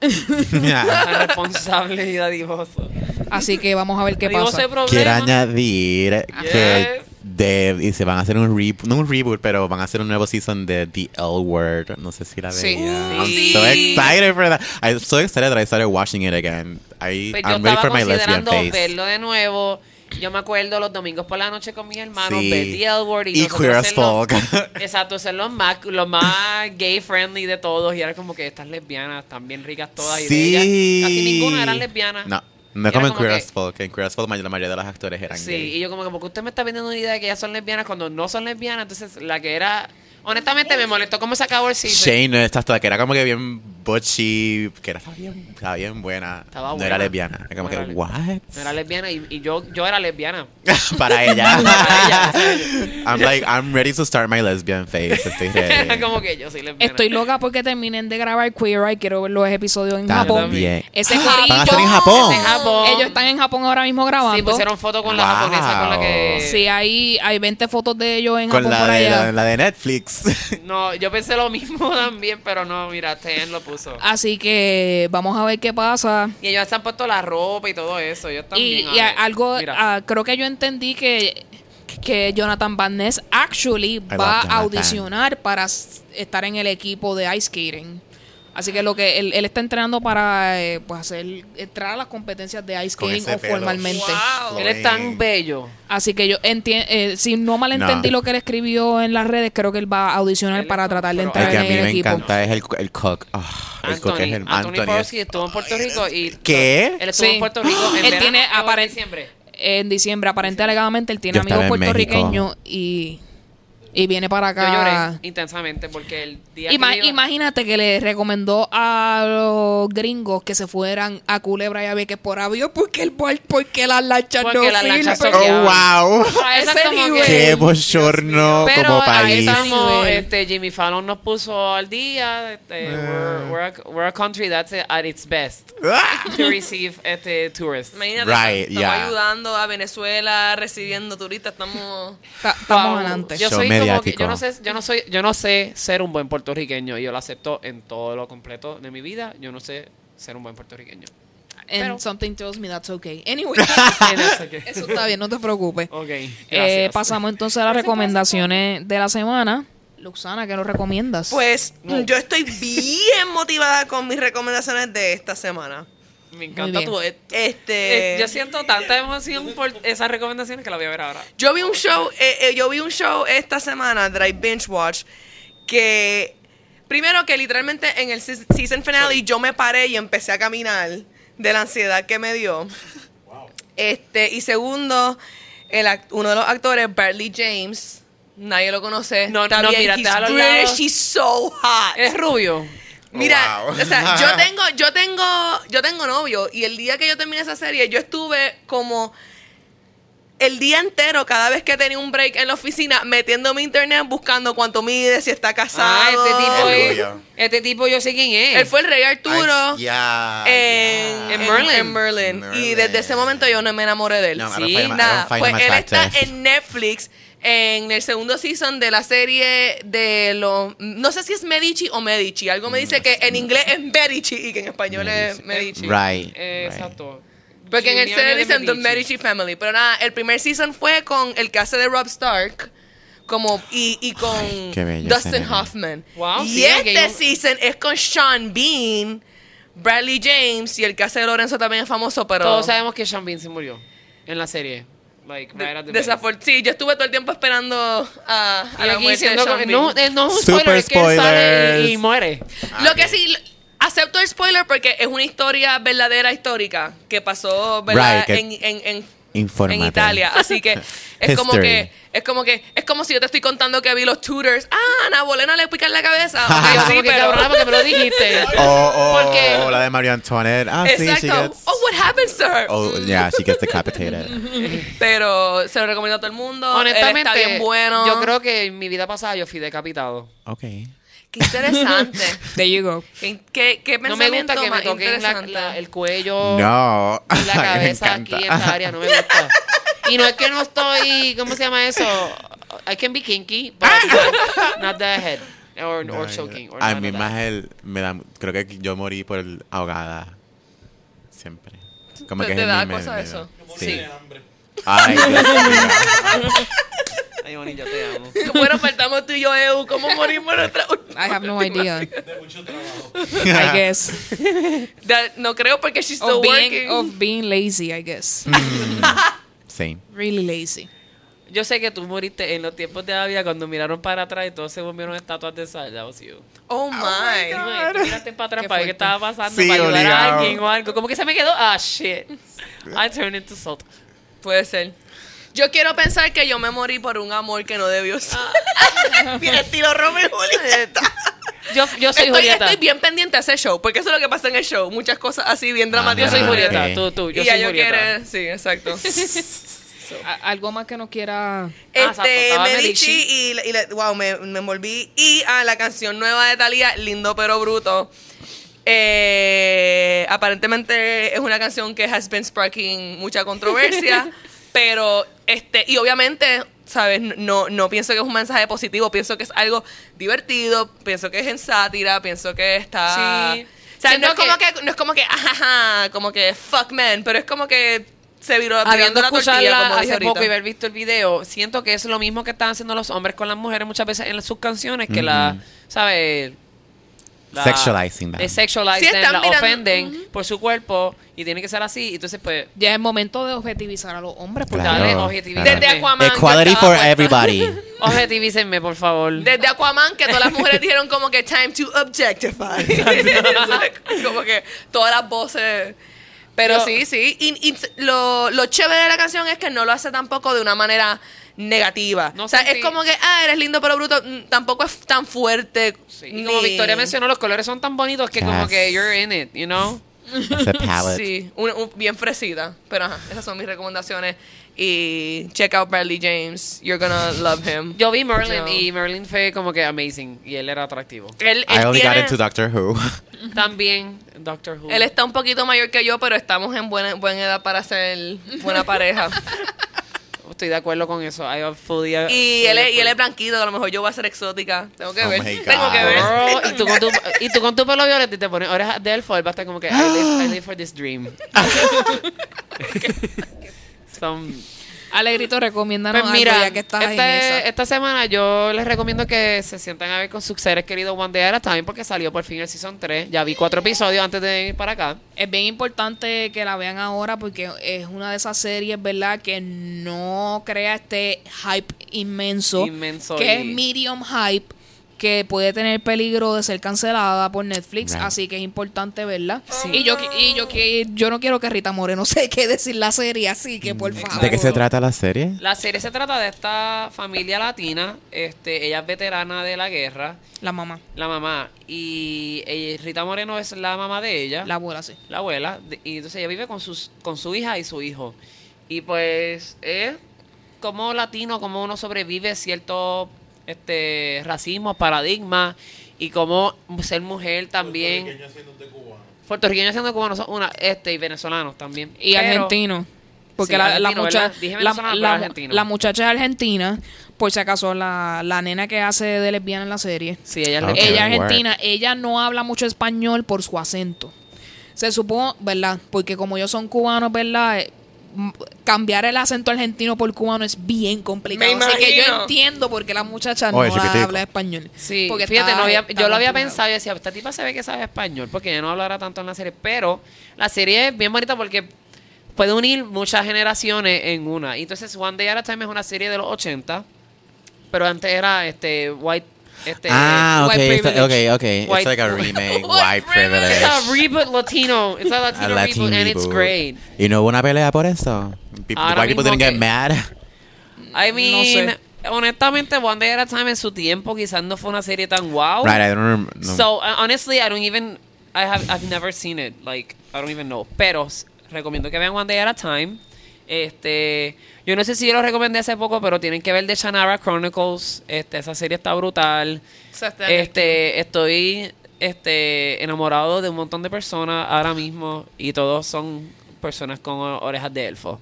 Responsable y dadivoso. Así que vamos a ver qué Dadivoso pasa. Quiero añadir que Yes. De, y se van a hacer un reboot, no un reboot, pero van a hacer un nuevo season de The L Word. No sé si la Sí. veía. I'm Sí. so excited for that. I'm so excited that I started watching it again. I, Pues yo I'm ready estaba for my lesbian face. verlo de nuevo. Yo me acuerdo los domingos por la noche con mis hermanos, Sí. ver The L Word y, Y Queer as los- Folk. Exacto, ser los más, los más gay friendly de todos. Y era como que estas lesbianas están bien ricas todas. Y de ellas casi ninguna eran lesbianas. No, no era como en Queer que- as Folk. En Queer as Folk la mayoría de los actores eran Sí, gay. y yo como que, porque usted me está vendiendo una idea de que ellas son lesbianas cuando no son lesbianas. Entonces, la que era... Honestamente, me molestó cómo se acabó el season. Shane, exacto, que era como que bien butchy, que era, estaba, bien, estaba bien buena. Estaba no buena. era lesbiana. Era como No era que, le- what? No era lesbiana y, y yo, yo era lesbiana. Para ella. Para ella. I'm like, I'm ready to start my lesbian face. Estoy ready. como que yo soy lesbiana. Estoy loca porque terminen de grabar Queer Eye. Quiero ver los episodios en También. Japón. Ese Ah, corillo. Van a estar en Japón. En Japón. Ellos están en Japón ahora mismo grabando. Sí, pusieron foto con la japonesa con la que... Sí, hay, hay 20 fotos de ellos en Con Japón la por de, allá. la, la de Netflix. No, yo pensé lo mismo también, pero no, mira, Ten lo puso. Así que vamos a ver qué pasa. Y ellos se han puesto la ropa y todo eso. Ellos Y, también. y a- algo, Mira. ah, creo que yo entendí que, que Jonathan Van Ness actually va a audicionar para estar en el equipo de ice skating. Así que lo que él, él está entrenando para eh, pues hacer entrar a las competencias de ice skating o pelo. formalmente. Wow. Él es tan bello. Así que yo entiendo, si no malentendí No. lo que él escribió en las redes, creo que él va a audicionar Él para tratar de pero- El entrar que a en mí el me equipo. encanta es el, el cook. Ah, el cook Anthony, es el Anthony Anthony. Estuvo en Puerto Rico y... ¿Qué? Él estuvo Sí. en Puerto Rico en Él verano tiene o en diciembre. En diciembre, aparente alegadamente, él tiene amigos puertorriqueños y, y viene para Yo acá. lloré intensamente porque el día Ima- que iba- Imagínate que le recomendó a los gringos que se fueran a Culebra y a Vieques por avión porque el bar- porque las lanchas Porque no las lanchas son- Oh, wow. Ah, ese nivel. que- Qué bochorno Pero como ahí país. estamos, este, Jimmy Fallon nos puso al día. Este, Eh. we're, we're a, we're a country that's at its best to receive este, tourists. Imagínate, Right, estamos yeah. ayudando a Venezuela, recibiendo turistas, estamos... Ta- Estamos Wow. adelante. Yo soy como que, mediático. yo no sé, yo no soy, yo no sé ser un buen puertorriqueño y yo lo acepto en todo lo completo de mi vida. Yo no sé ser un buen puertorriqueño. And pero- something tells me that's okay. Anyway, that's okay. eso está bien, no te preocupes. Ok, Eh, pasamos entonces a las recomendaciones de la semana. Luxana, ¿qué nos recomiendas? Pues No. yo estoy bien motivada con mis recomendaciones de esta semana. Me encanta tu... Este, Eh, yo siento tanta emoción por esas recomendaciones que la voy a ver ahora. Yo vi un show, eh, eh, yo vi un show esta semana, Drive Binge Watch, que primero que literalmente en el se- season finale yo me paré y empecé a caminar de la ansiedad que me dio. Este, y segundo, el act- uno de los actores, Bradley James, nadie lo conoce. No, está no, bien, mira, he's British, he's so hot. Es rubio. Mira, Wow. o sea, yo tengo, yo tengo, yo tengo novio y el día que yo terminé esa serie, yo estuve como el día entero, cada vez que tenía un break en la oficina, metiéndome internet buscando cuánto mide, si está casado. Ah, este tipo es. Este tipo yo sé quién es. Él fue el rey Arturo en, ya. En Merlin. en Merlin. Y desde ese momento yo no me enamoré de él. No, Sí, Nada, pues él está en Netflix en el segundo season de la serie de los no sé si es Medici o Medici, algo me dice que en inglés es Medici y que en español es Medici. Right. Eh, right. Exacto. Porque en el serie dicen The Medici. Family, pero nada, el primer season fue con el que hace de Rob Stark como y, y con Ay, Dustin. Hoffman. Wow, y sí, este un- season es con Sean Bean, Bradley James y el que hace de Lorenzo también es famoso, pero Todos sabemos que Sean Bean se murió en la serie. Like, right at the base. Desafor- sí, yo estuve todo el tiempo esperando a, a la muerte de Sean Bean. no, eh, no es un Super spoiler, es que él sale y, muere. Lo que sí, acepto el spoiler porque es una historia verdadera histórica que pasó ¿verdad? Right, que- en, en, en, Infórmate. en Italia. Así que es como que es como que es como si yo te estoy contando que vi los Tudors. Ah, Ana Bolena le pican la cabeza. Ok, Y yo sí, pero cabrona porque me lo dijiste. O, o, Porque- o la de María Antoinette. Ah, sí, she Exacto. gets... Oh, what happened, sir? Oh, yeah, she gets decapitated. Pero se lo recomiendo a todo el mundo. Honestamente, Él está bien bueno. yo creo que en mi vida pasada yo fui decapitado. Ok. Qué interesante. There you go. qué, qué, qué No me gusta que me toquen la- la- el cuello No. y la Me cabeza aquí en esta área. No me gusta. Y no es que no estoy, ¿cómo se llama eso? I can be kinky, but not, the head. Or, No, or choking. Or A mí más el... Me da, creo que yo morí por el ahogada. Siempre. Como ¿Te- que te es da cosa me- eso? Sí. Sí. Ay, Dios mío. Ay, Bonnie, yo te amo. Bueno, faltamos tú y yo, Eu. ¿Cómo morimos nuestra I have no idea. De mucho trabajo. I guess. No creo porque she's still Of being, working. of being lazy, I guess. Sí. Really lazy. Yo sé que tú moriste en los tiempos de la vida cuando miraron para atrás y todos se volvieron estatuas de sal. That was you. Oh my. Ay, tú miraste para atrás Qué para ver qué estaba pasando, Sí, para ayudar a obligado. alguien o algo. Como que se me quedó, ah, shit. I turned into salt. Puede ser. Yo quiero pensar que yo me morí por un amor que no debió ser. Bien, estilo Romeo y Julieta. Yo, yo soy estoy, Julieta. estoy bien pendiente a ese show, porque eso es lo que pasa en el show. Muchas cosas así bien Yo dramáticas. soy Ah, Julieta. Tú, tú. Yo y ya soy yo Julieta. quiero. Sí, exacto. Algo más que nos quiera... exacto, Este, estaba Medici Medici. y, y la- wow, me, me envolví. Y a la canción nueva de Thalía, Lindo pero Bruto. Eh, aparentemente es una canción que has been sparking mucha controversia. pero, este, y obviamente, ¿sabes? No, no pienso que es un mensaje positivo, pienso que es algo divertido, pienso que es en sátira, pienso que está. Sí. O sea, no es, como que- que, no es como que, ajaja, como que fuck man, pero es como que se viró Habiendo tirando la tortilla, como hace poco y haber visto el video, siento que es lo mismo que están haciendo los hombres con las mujeres muchas veces en sus canciones, que la, ¿sabes? La- Sexualizing them. sexualizing, Sí, la mirando- ofenden por su cuerpo y tiene que ser así. Entonces, pues, Ya es momento de objetivizar a los hombres. Porque Claro, dale, claro. Desde Aquaman. Equality for everybody. Objetivícenme, por favor. Desde Aquaman, que todas las mujeres dijeron como que time to objectify. como que todas las voces. Pero Yo- sí, sí. Y, y lo, lo chévere de la canción es que no lo hace tampoco de una manera negativa. No o sea, sentí- es como que, ah, eres lindo pero bruto. mm, Tampoco es tan fuerte. Sí, Y como ni- Victoria mencionó, los colores son tan bonitos que como Yes. que you're in it, you know? Sí, un- un- bien fresita. Pero ajá, esas son mis recomendaciones. Y check out Bradley James. You're gonna love him. Yo vi Merlin Yo- y Merlin fue como que amazing y él era atractivo. Él, I él only got tiene- into Doctor Who. También Doctor Who. Él está un poquito mayor que yo, pero estamos en buena, buena edad para ser buena pareja. Estoy de acuerdo con eso. I fully y, él es, y él es blanquito, a lo mejor yo voy a ser exótica. Tengo que Oh ver. Tengo que ver. Girl, y, tú con tu, y tú con tu pelo violeta y te pones orejas de elfo, él va a estar como que I live, I live for this dream. Some- Alegrito, recomiéndanos Pues mira, algo ya que estás en este- esa. esta semana yo les recomiendo que se sientan a ver con sus seres queridos a Time porque salió por fin el Season 3. Ya vi cuatro episodios antes de ir para acá. Es bien importante que la vean ahora porque es una de esas series, ¿verdad? Que no crea este hype inmenso. Inmenso Que y- es medium hype. Que puede tener peligro de ser cancelada por Netflix. Right. Así que es importante verla. Sí. Y yo y yo que yo no quiero que Rita Moreno se quede sin la serie, así que por favor. ¿De qué se trata la serie? La serie se trata de esta familia latina. Este, ella es veterana de la guerra, La mamá, la mamá. Y ella- Rita Moreno es la mamá de ella. la abuela, sí. la abuela, y entonces ella vive con, sus, con su hija y su hijo. Y pues es como latino, como uno sobrevive cierto este racismo, paradigma, y como ser mujer también. Puertorriqueños siendo cubanos son una, este, y venezolanos también. Y Pero- argentino. Porque Sí, la, la, mucha- la, la- argentino. la muchacha es argentina, por si acaso, la, la nena que hace de lesbiana en la serie. Sí, ella es ella word. argentina, ella no habla mucho español por su acento. Se supone, ¿verdad? Porque como ellos son cubanos, ¿verdad? Cambiar el acento argentino por cubano es bien complicado. Me Así que yo entiendo por qué la muchacha no chiquitico. habla español. Sí, porque fíjate, está- no había- está yo lo había pensado y decía, esta tipa se ve que sabe español, porque ella no hablará tanto en la serie, pero la serie es bien bonita porque puede unir muchas generaciones en una. Y entonces One Day at a Time es una serie de los 80, pero antes era este White este ah, ok, white privilege. ok, ok. It's White- like a remake, White white privilege. It's a reboot Latino. It's a A Latino Latin reboot and it's great. Y no hubo una pelea por eso. Pe- Ahora white people didn't get que- mad. I mean, sé. honestamente, One Day at a Time en su tiempo quizás no fue una serie tan wow. Right, I don't remember. no. So uh, honestly, I don't even I have I've never seen it. Like I don't even know. Pero recomiendo que vean One Day at a Time. Este, yo no sé si yo lo recomendé hace poco, pero tienen que ver The Shannara Chronicles. Este, esa serie está brutal. Este, estoy este enamorado de un montón de personas ahora mismo y todos son personas con orejas de elfo.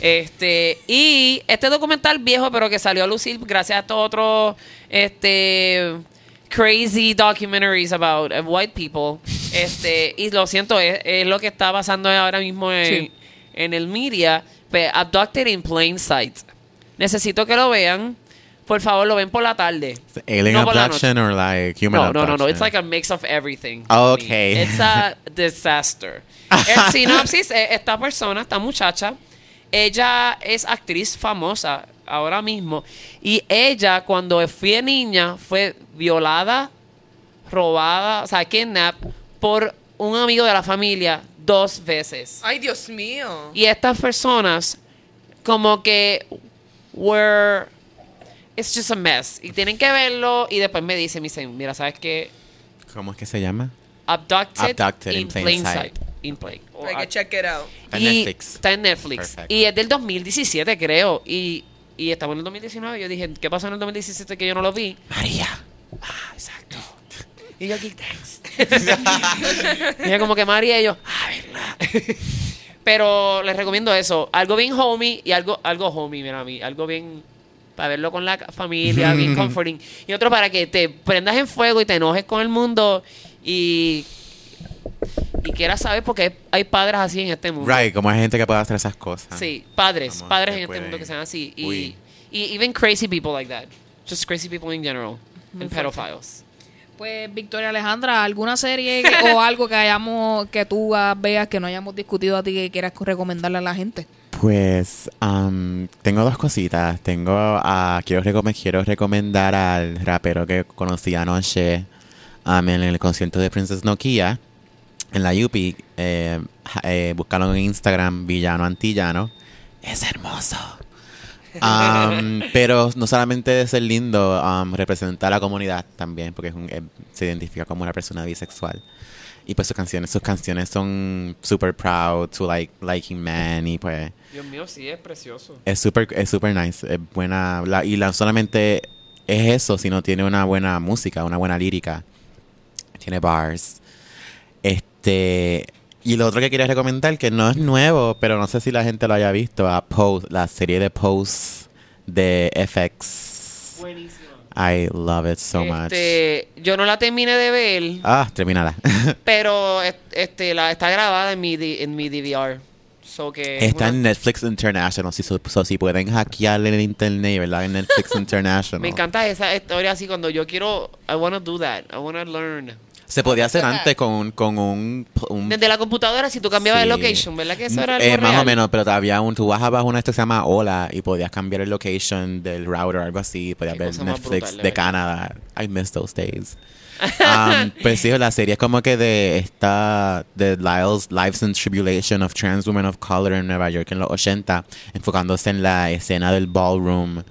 Este, y este documental viejo, pero que salió a lucir gracias a estos otros este crazy documentaries about uh, white people. Este, y lo siento, es, es lo que está pasando ahora mismo en, Sí. en el media. Abducted in Plain Sight. Necesito que lo vean. Por favor, lo ven por la tarde. Alien no abduction or like human No, no, abduction? no, no. It's like a mix of everything. Okay. It's a disaster. El sinopsis es esta persona, esta muchacha, ella es actriz famosa ahora mismo y ella cuando fue niña fue violada, robada, o sea, kidnap por un amigo de la familia dos veces. Ay, Dios mío. Y estas personas como que were it's just a mess. Y tienen que verlo y después me dicen, me dicen, mira, ¿sabes qué? ¿Cómo es que se llama? Abducted, Abducted in, in Plain Plain Sight. Sight. In plain. o Hay que check it out. Está en y Netflix. Está en Netflix. Perfect. Y es del 2017, creo. Y, y estamos en el 2019. Yo dije, ¿qué pasó en el 2017 que yo no lo vi? María. Ah, exacto. Y yo aquí, thanks. ella como que María y yo, ah, verdad. Pero les recomiendo eso. Algo bien homie y algo, algo homie, mira a mí. Algo bien para verlo con la familia, bien comforting. Y otro para que te prendas en fuego y te enojes con el mundo y, y quieras saber por qué hay padres así en este mundo. Right, como hay gente que puede hacer esas cosas. Sí, padres, Como padres en este pueden- mundo que sean así. Y, Uy. y even crazy people like that. Just crazy people in general. And pedophiles. Pues, Victoria Alejandra, ¿alguna serie que- o algo que hayamos, que tú veas que no hayamos discutido a ti que quieras recomendarle a la gente? Pues um, tengo dos cositas. Tengo a quiero, recome- quiero recomendar al rapero que conocí anoche um, en el concierto de Princess Nokia en la UPI. Eh, eh, búscalo en Instagram, Villano Antillano. Es hermoso. Um, pero no solamente de ser lindo, um, representa a la comunidad también, porque es un- eh, se identifica como una persona bisexual. Y pues sus canciones, sus canciones son super proud to like liking men y pues Dios mío, sí, es precioso. es super es super nice, es buena la- y la solamente es eso, sino tiene una buena música, una buena lírica. Tiene bars. Este y lo otro que quería recomendar que no es nuevo, pero no sé si la gente lo haya visto, a Pose, la serie de Pose de FX. Buenísimo. I love it so much. Este, yo no la terminé de ver, Ah, termínala. pero es- este, la está grabada en mi, en mi DVR. So que es Está en Netflix International, si, so- so si pueden hackearle en internet, ¿verdad? En Netflix International. Me encanta esa historia así cuando yo quiero, I want to do that, I want to learn. Se podía hacer antes con, un- con un... un- Desde la computadora, si tú cambiabas Sí. el location, ¿verdad que eso era Eh, algo más real? o menos, pero todavía un, tú bajabas una esto que se llama Hola y podías cambiar el location del router o algo así. Podías ver Netflix brutal, de. Canadá. I miss those days. Um, pues sí, la serie es como que de esta, de Lyle's Lives and Tribulation of Trans Women of Color en Nueva York en los 80, enfocándose en la escena del ballroom,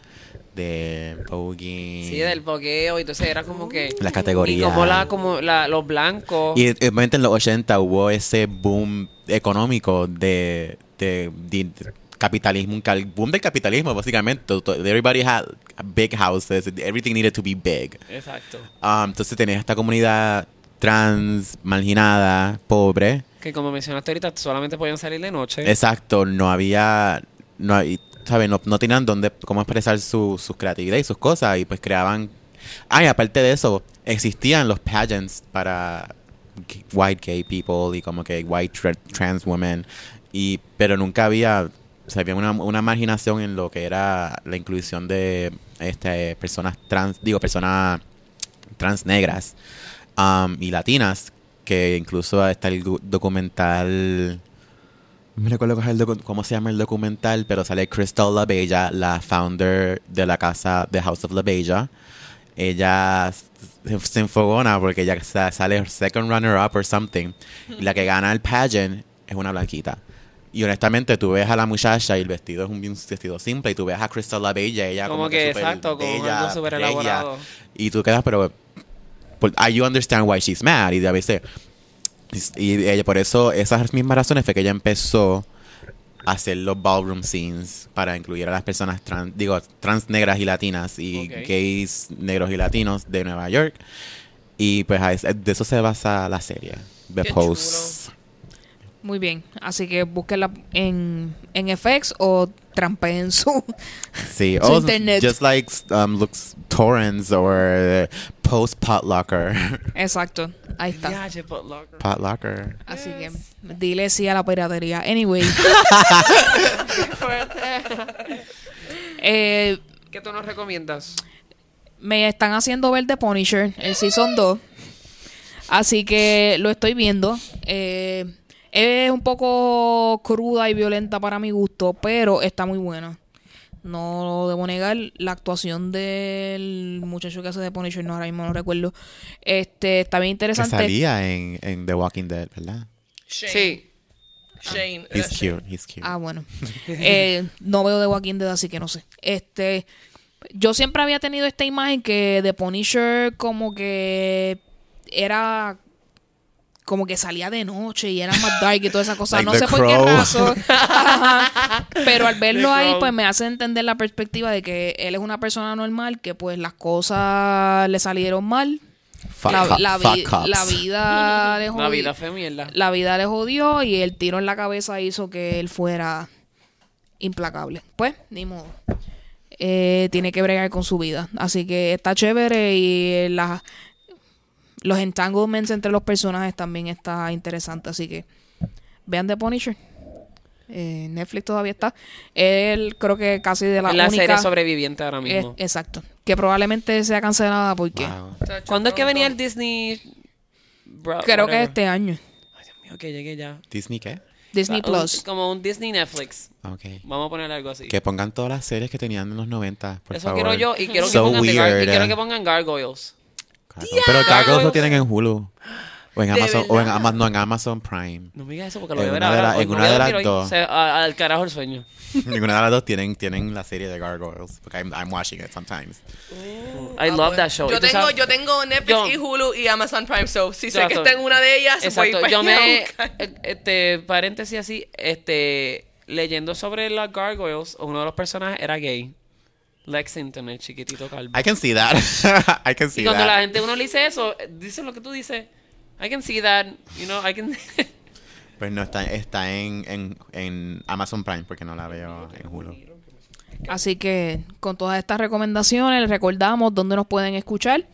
de Vogue. Sí, del boqueo, y entonces era como que... La categoría. Y como, la, como la, los blancos... Y eh, obviamente en los 80 hubo ese boom económico de, de, de capitalismo, un boom del capitalismo básicamente. Everybody had big houses, everything needed to be big. Exacto. Um, entonces tenías esta comunidad trans, marginada, pobre. Que como mencionaste ahorita, solamente podían salir de noche. Exacto, no había, no, ¿sabes? No, no tenían dónde, cómo expresar su, su creatividad y sus cosas y pues creaban... Ah, aparte de eso, existían los pageants para white gay people y como que white tra- trans women, y, pero nunca había, había una, una marginación en lo que era la inclusión de este, personas trans, digo, personas trans negras um, y latinas, que incluso está el documental... Me recuerdo cómo se llama el documental, pero sale Crystal La Bella, la founder de la casa The House of La Bella. Ella se, enfogona porque ella sa- sale second runner up or something. Y la que gana el pageant es una blanquita. Y honestamente, tú ves a la muchacha y el vestido es un vestido simple. Y tú ves a Crystal La Bella, ella como, Como que, súper exacto, como bella, algo súper bella. elaborado. Y tú quedas, pero por- ah, you understand why she's mad y a veces y ella por eso esas mismas razones fue que ella empezó a hacer los ballroom scenes para incluir a las personas trans digo trans negras y latinas y gays negros y latinos de Nueva York. Y pues de eso se basa la serie The Post Muy bien. Así que búsquenla en, en FX o trampeen su... sí Su oh, internet. just like um, looks torrents or Post Potlocker Exacto. Ahí está. Potlocker Así que dile sí a la piratería. Anyway. eh, ¿Qué tú nos recomiendas? me están haciendo ver The Punisher, el Season 2. Así que lo estoy viendo. Eh, es un poco cruda y violenta para mi gusto, pero está muy buena. No lo debo negar. La actuación del muchacho que hace de Punisher, no ahora mismo no recuerdo. Este está bien que interesante. salía en, en The Walking Dead ¿verdad? Shane. Sí. Shane. He's era Shane. cute he's cute Ah, bueno. Eh, no veo The Walking Dead, así que no sé. Este, yo siempre había tenido esta imagen que The Punisher como que era como que salía de noche y era más dark y todas esas cosas. Like no sé por qué razón. Pero al verlo The ahí, Crow. pues me hace entender la perspectiva de que él es una persona normal, que pues las cosas le salieron mal. Fuck, la, la fuck vi- cops. la vida le La jodió. vida fue mierda. La vida le jodió y el tiro en la cabeza hizo que él fuera implacable. Pues, ni modo. Eh, tiene que bregar con su vida. Así que está chévere y eh, la- los entanglements entre los personajes también está interesante. Así que vean The Punisher. Eh, Netflix todavía está. Él creo que casi de la Es la única... serie sobreviviente ahora mismo. exacto. Que probablemente sea cancelada porque Wow. ¿Cuándo es que venía el Disney? Bro- creo que whatever? este año. Ay, Dios mío, que llegue ya. ¿Disney qué? Disney O sea, un- Plus. como un Disney Netflix. Ok. Vamos a poner algo así. Que pongan todas las series que tenían en los 90, por Eso favor. quiero yo y quiero que pongan Gar- y quiero que pongan Gargoyles. Gargoyles. Pero Gargoyles lo tienen en Hulu. O en ¿De Amazon, o en, verdad? Ama- no, en Amazon Prime. No me digas eso porque lo En voy a ver una ahora. en una voy de las dos. Al carajo el sueño. Ninguna de las dos tienen, tienen la serie de Gargoyles. Porque I'm, I'm watching it sometimes. I Ah, love that show. Yo tengo, yo tengo Netflix Yo- y Hulu y Amazon Prime, so si sé que Exacto. está en una de ellas, voy Exacto. para Yo me, eh, este, paréntesis así, este, leyendo sobre las Gargoyles, uno de los personajes era gay. Lexington, el chiquitito calvo. I can see that. I can see y cuando that. la gente uno le dice eso, dice lo que tú dices. I can see that, you know, I can... Pues no, está, está en, en, en Amazon Prime porque no la veo en Hulu. Así que con todas estas recomendaciones les recordamos dónde nos pueden escuchar.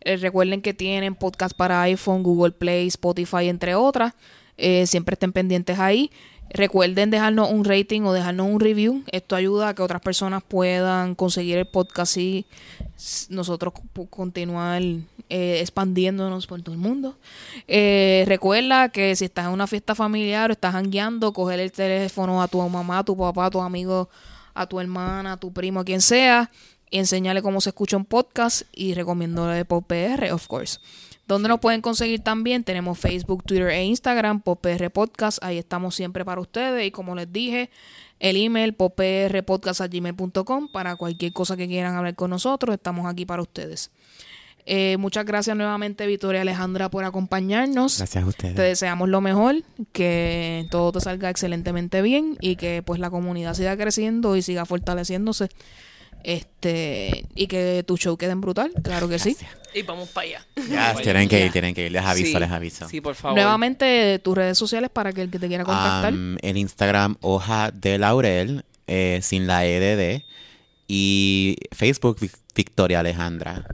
Eh, recuerden que tienen podcast para iPhone, Google Play, Spotify, entre otras. Eh, siempre estén pendientes ahí. Recuerden dejarnos un rating o dejarnos un review. Esto ayuda a que otras personas puedan conseguir el podcast y nosotros continuar eh, expandiéndonos por todo el mundo. Eh, recuerda que si estás en una fiesta familiar o estás jangueando, coger el teléfono a tu mamá, a tu papá, a tus amigos, a tu hermana, a tu primo, a quien sea, y enseñarle cómo se escucha un podcast y recomiéndole por PR, of course. ¿Dónde nos pueden conseguir también? Tenemos Facebook, Twitter e Instagram, PR Podcast. Ahí estamos siempre para ustedes. Y como les dije, el email poprpodcast.gmail.com para cualquier cosa que quieran hablar con nosotros. Estamos aquí para ustedes. Eh, muchas gracias nuevamente, Victoria Alejandra, por acompañarnos. Gracias a ustedes. Te deseamos lo mejor, que todo te salga excelentemente bien y que pues la comunidad siga creciendo y siga fortaleciéndose. Este, y que tu show quede en brutal, claro que sí. Y vamos para allá. Yes, tienen que ir, tienen que ir. Les aviso, Sí, les aviso. Sí, por favor. Nuevamente, tus redes sociales para que el que te quiera contactar. Um, en Instagram, hoja de laurel, eh, sin la EDD. Y Facebook, Vic- Victoria Alejandra.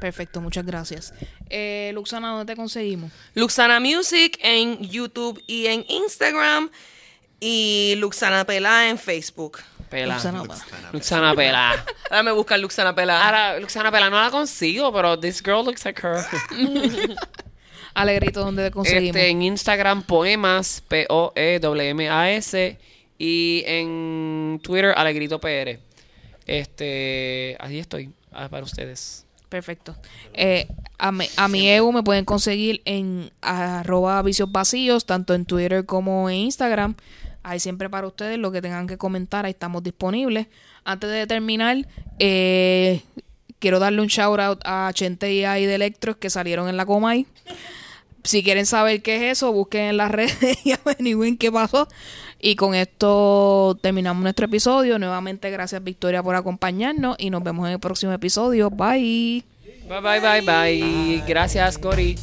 Perfecto, muchas gracias. Eh, Luxana, ¿dónde te conseguimos? Luxana Music en YouTube y en Instagram. Y Luxana Pelá en Facebook. Pela. Luxana, Luxana Pela. Ahora me buscan Luxana Pelá. Ahora, Luxana Pela no la consigo, pero this girl looks like her. Alegrito, ¿dónde te conseguimos? Este, en Instagram, poemas, P-O-E-M-A-S. Y en Twitter, Alegrito PR. Este, ahí estoy, ah, para ustedes. Perfecto. Eh, a, mi, a mi EU me pueden conseguir en arroba vicios vacíos, tanto en Twitter como en Instagram. Ahí siempre para ustedes lo que tengan que comentar, ahí estamos disponibles. Antes de terminar, eh, quiero darle un shout out a Chente y a de Electros que salieron en la Comay. Si quieren saber qué es eso, busquen en las redes y averigüen qué pasó. Y con esto terminamos nuestro episodio. Nuevamente, gracias Victoria por acompañarnos y nos vemos en el próximo episodio. Bye. Bye, bye, bye, bye. Gracias, Cory.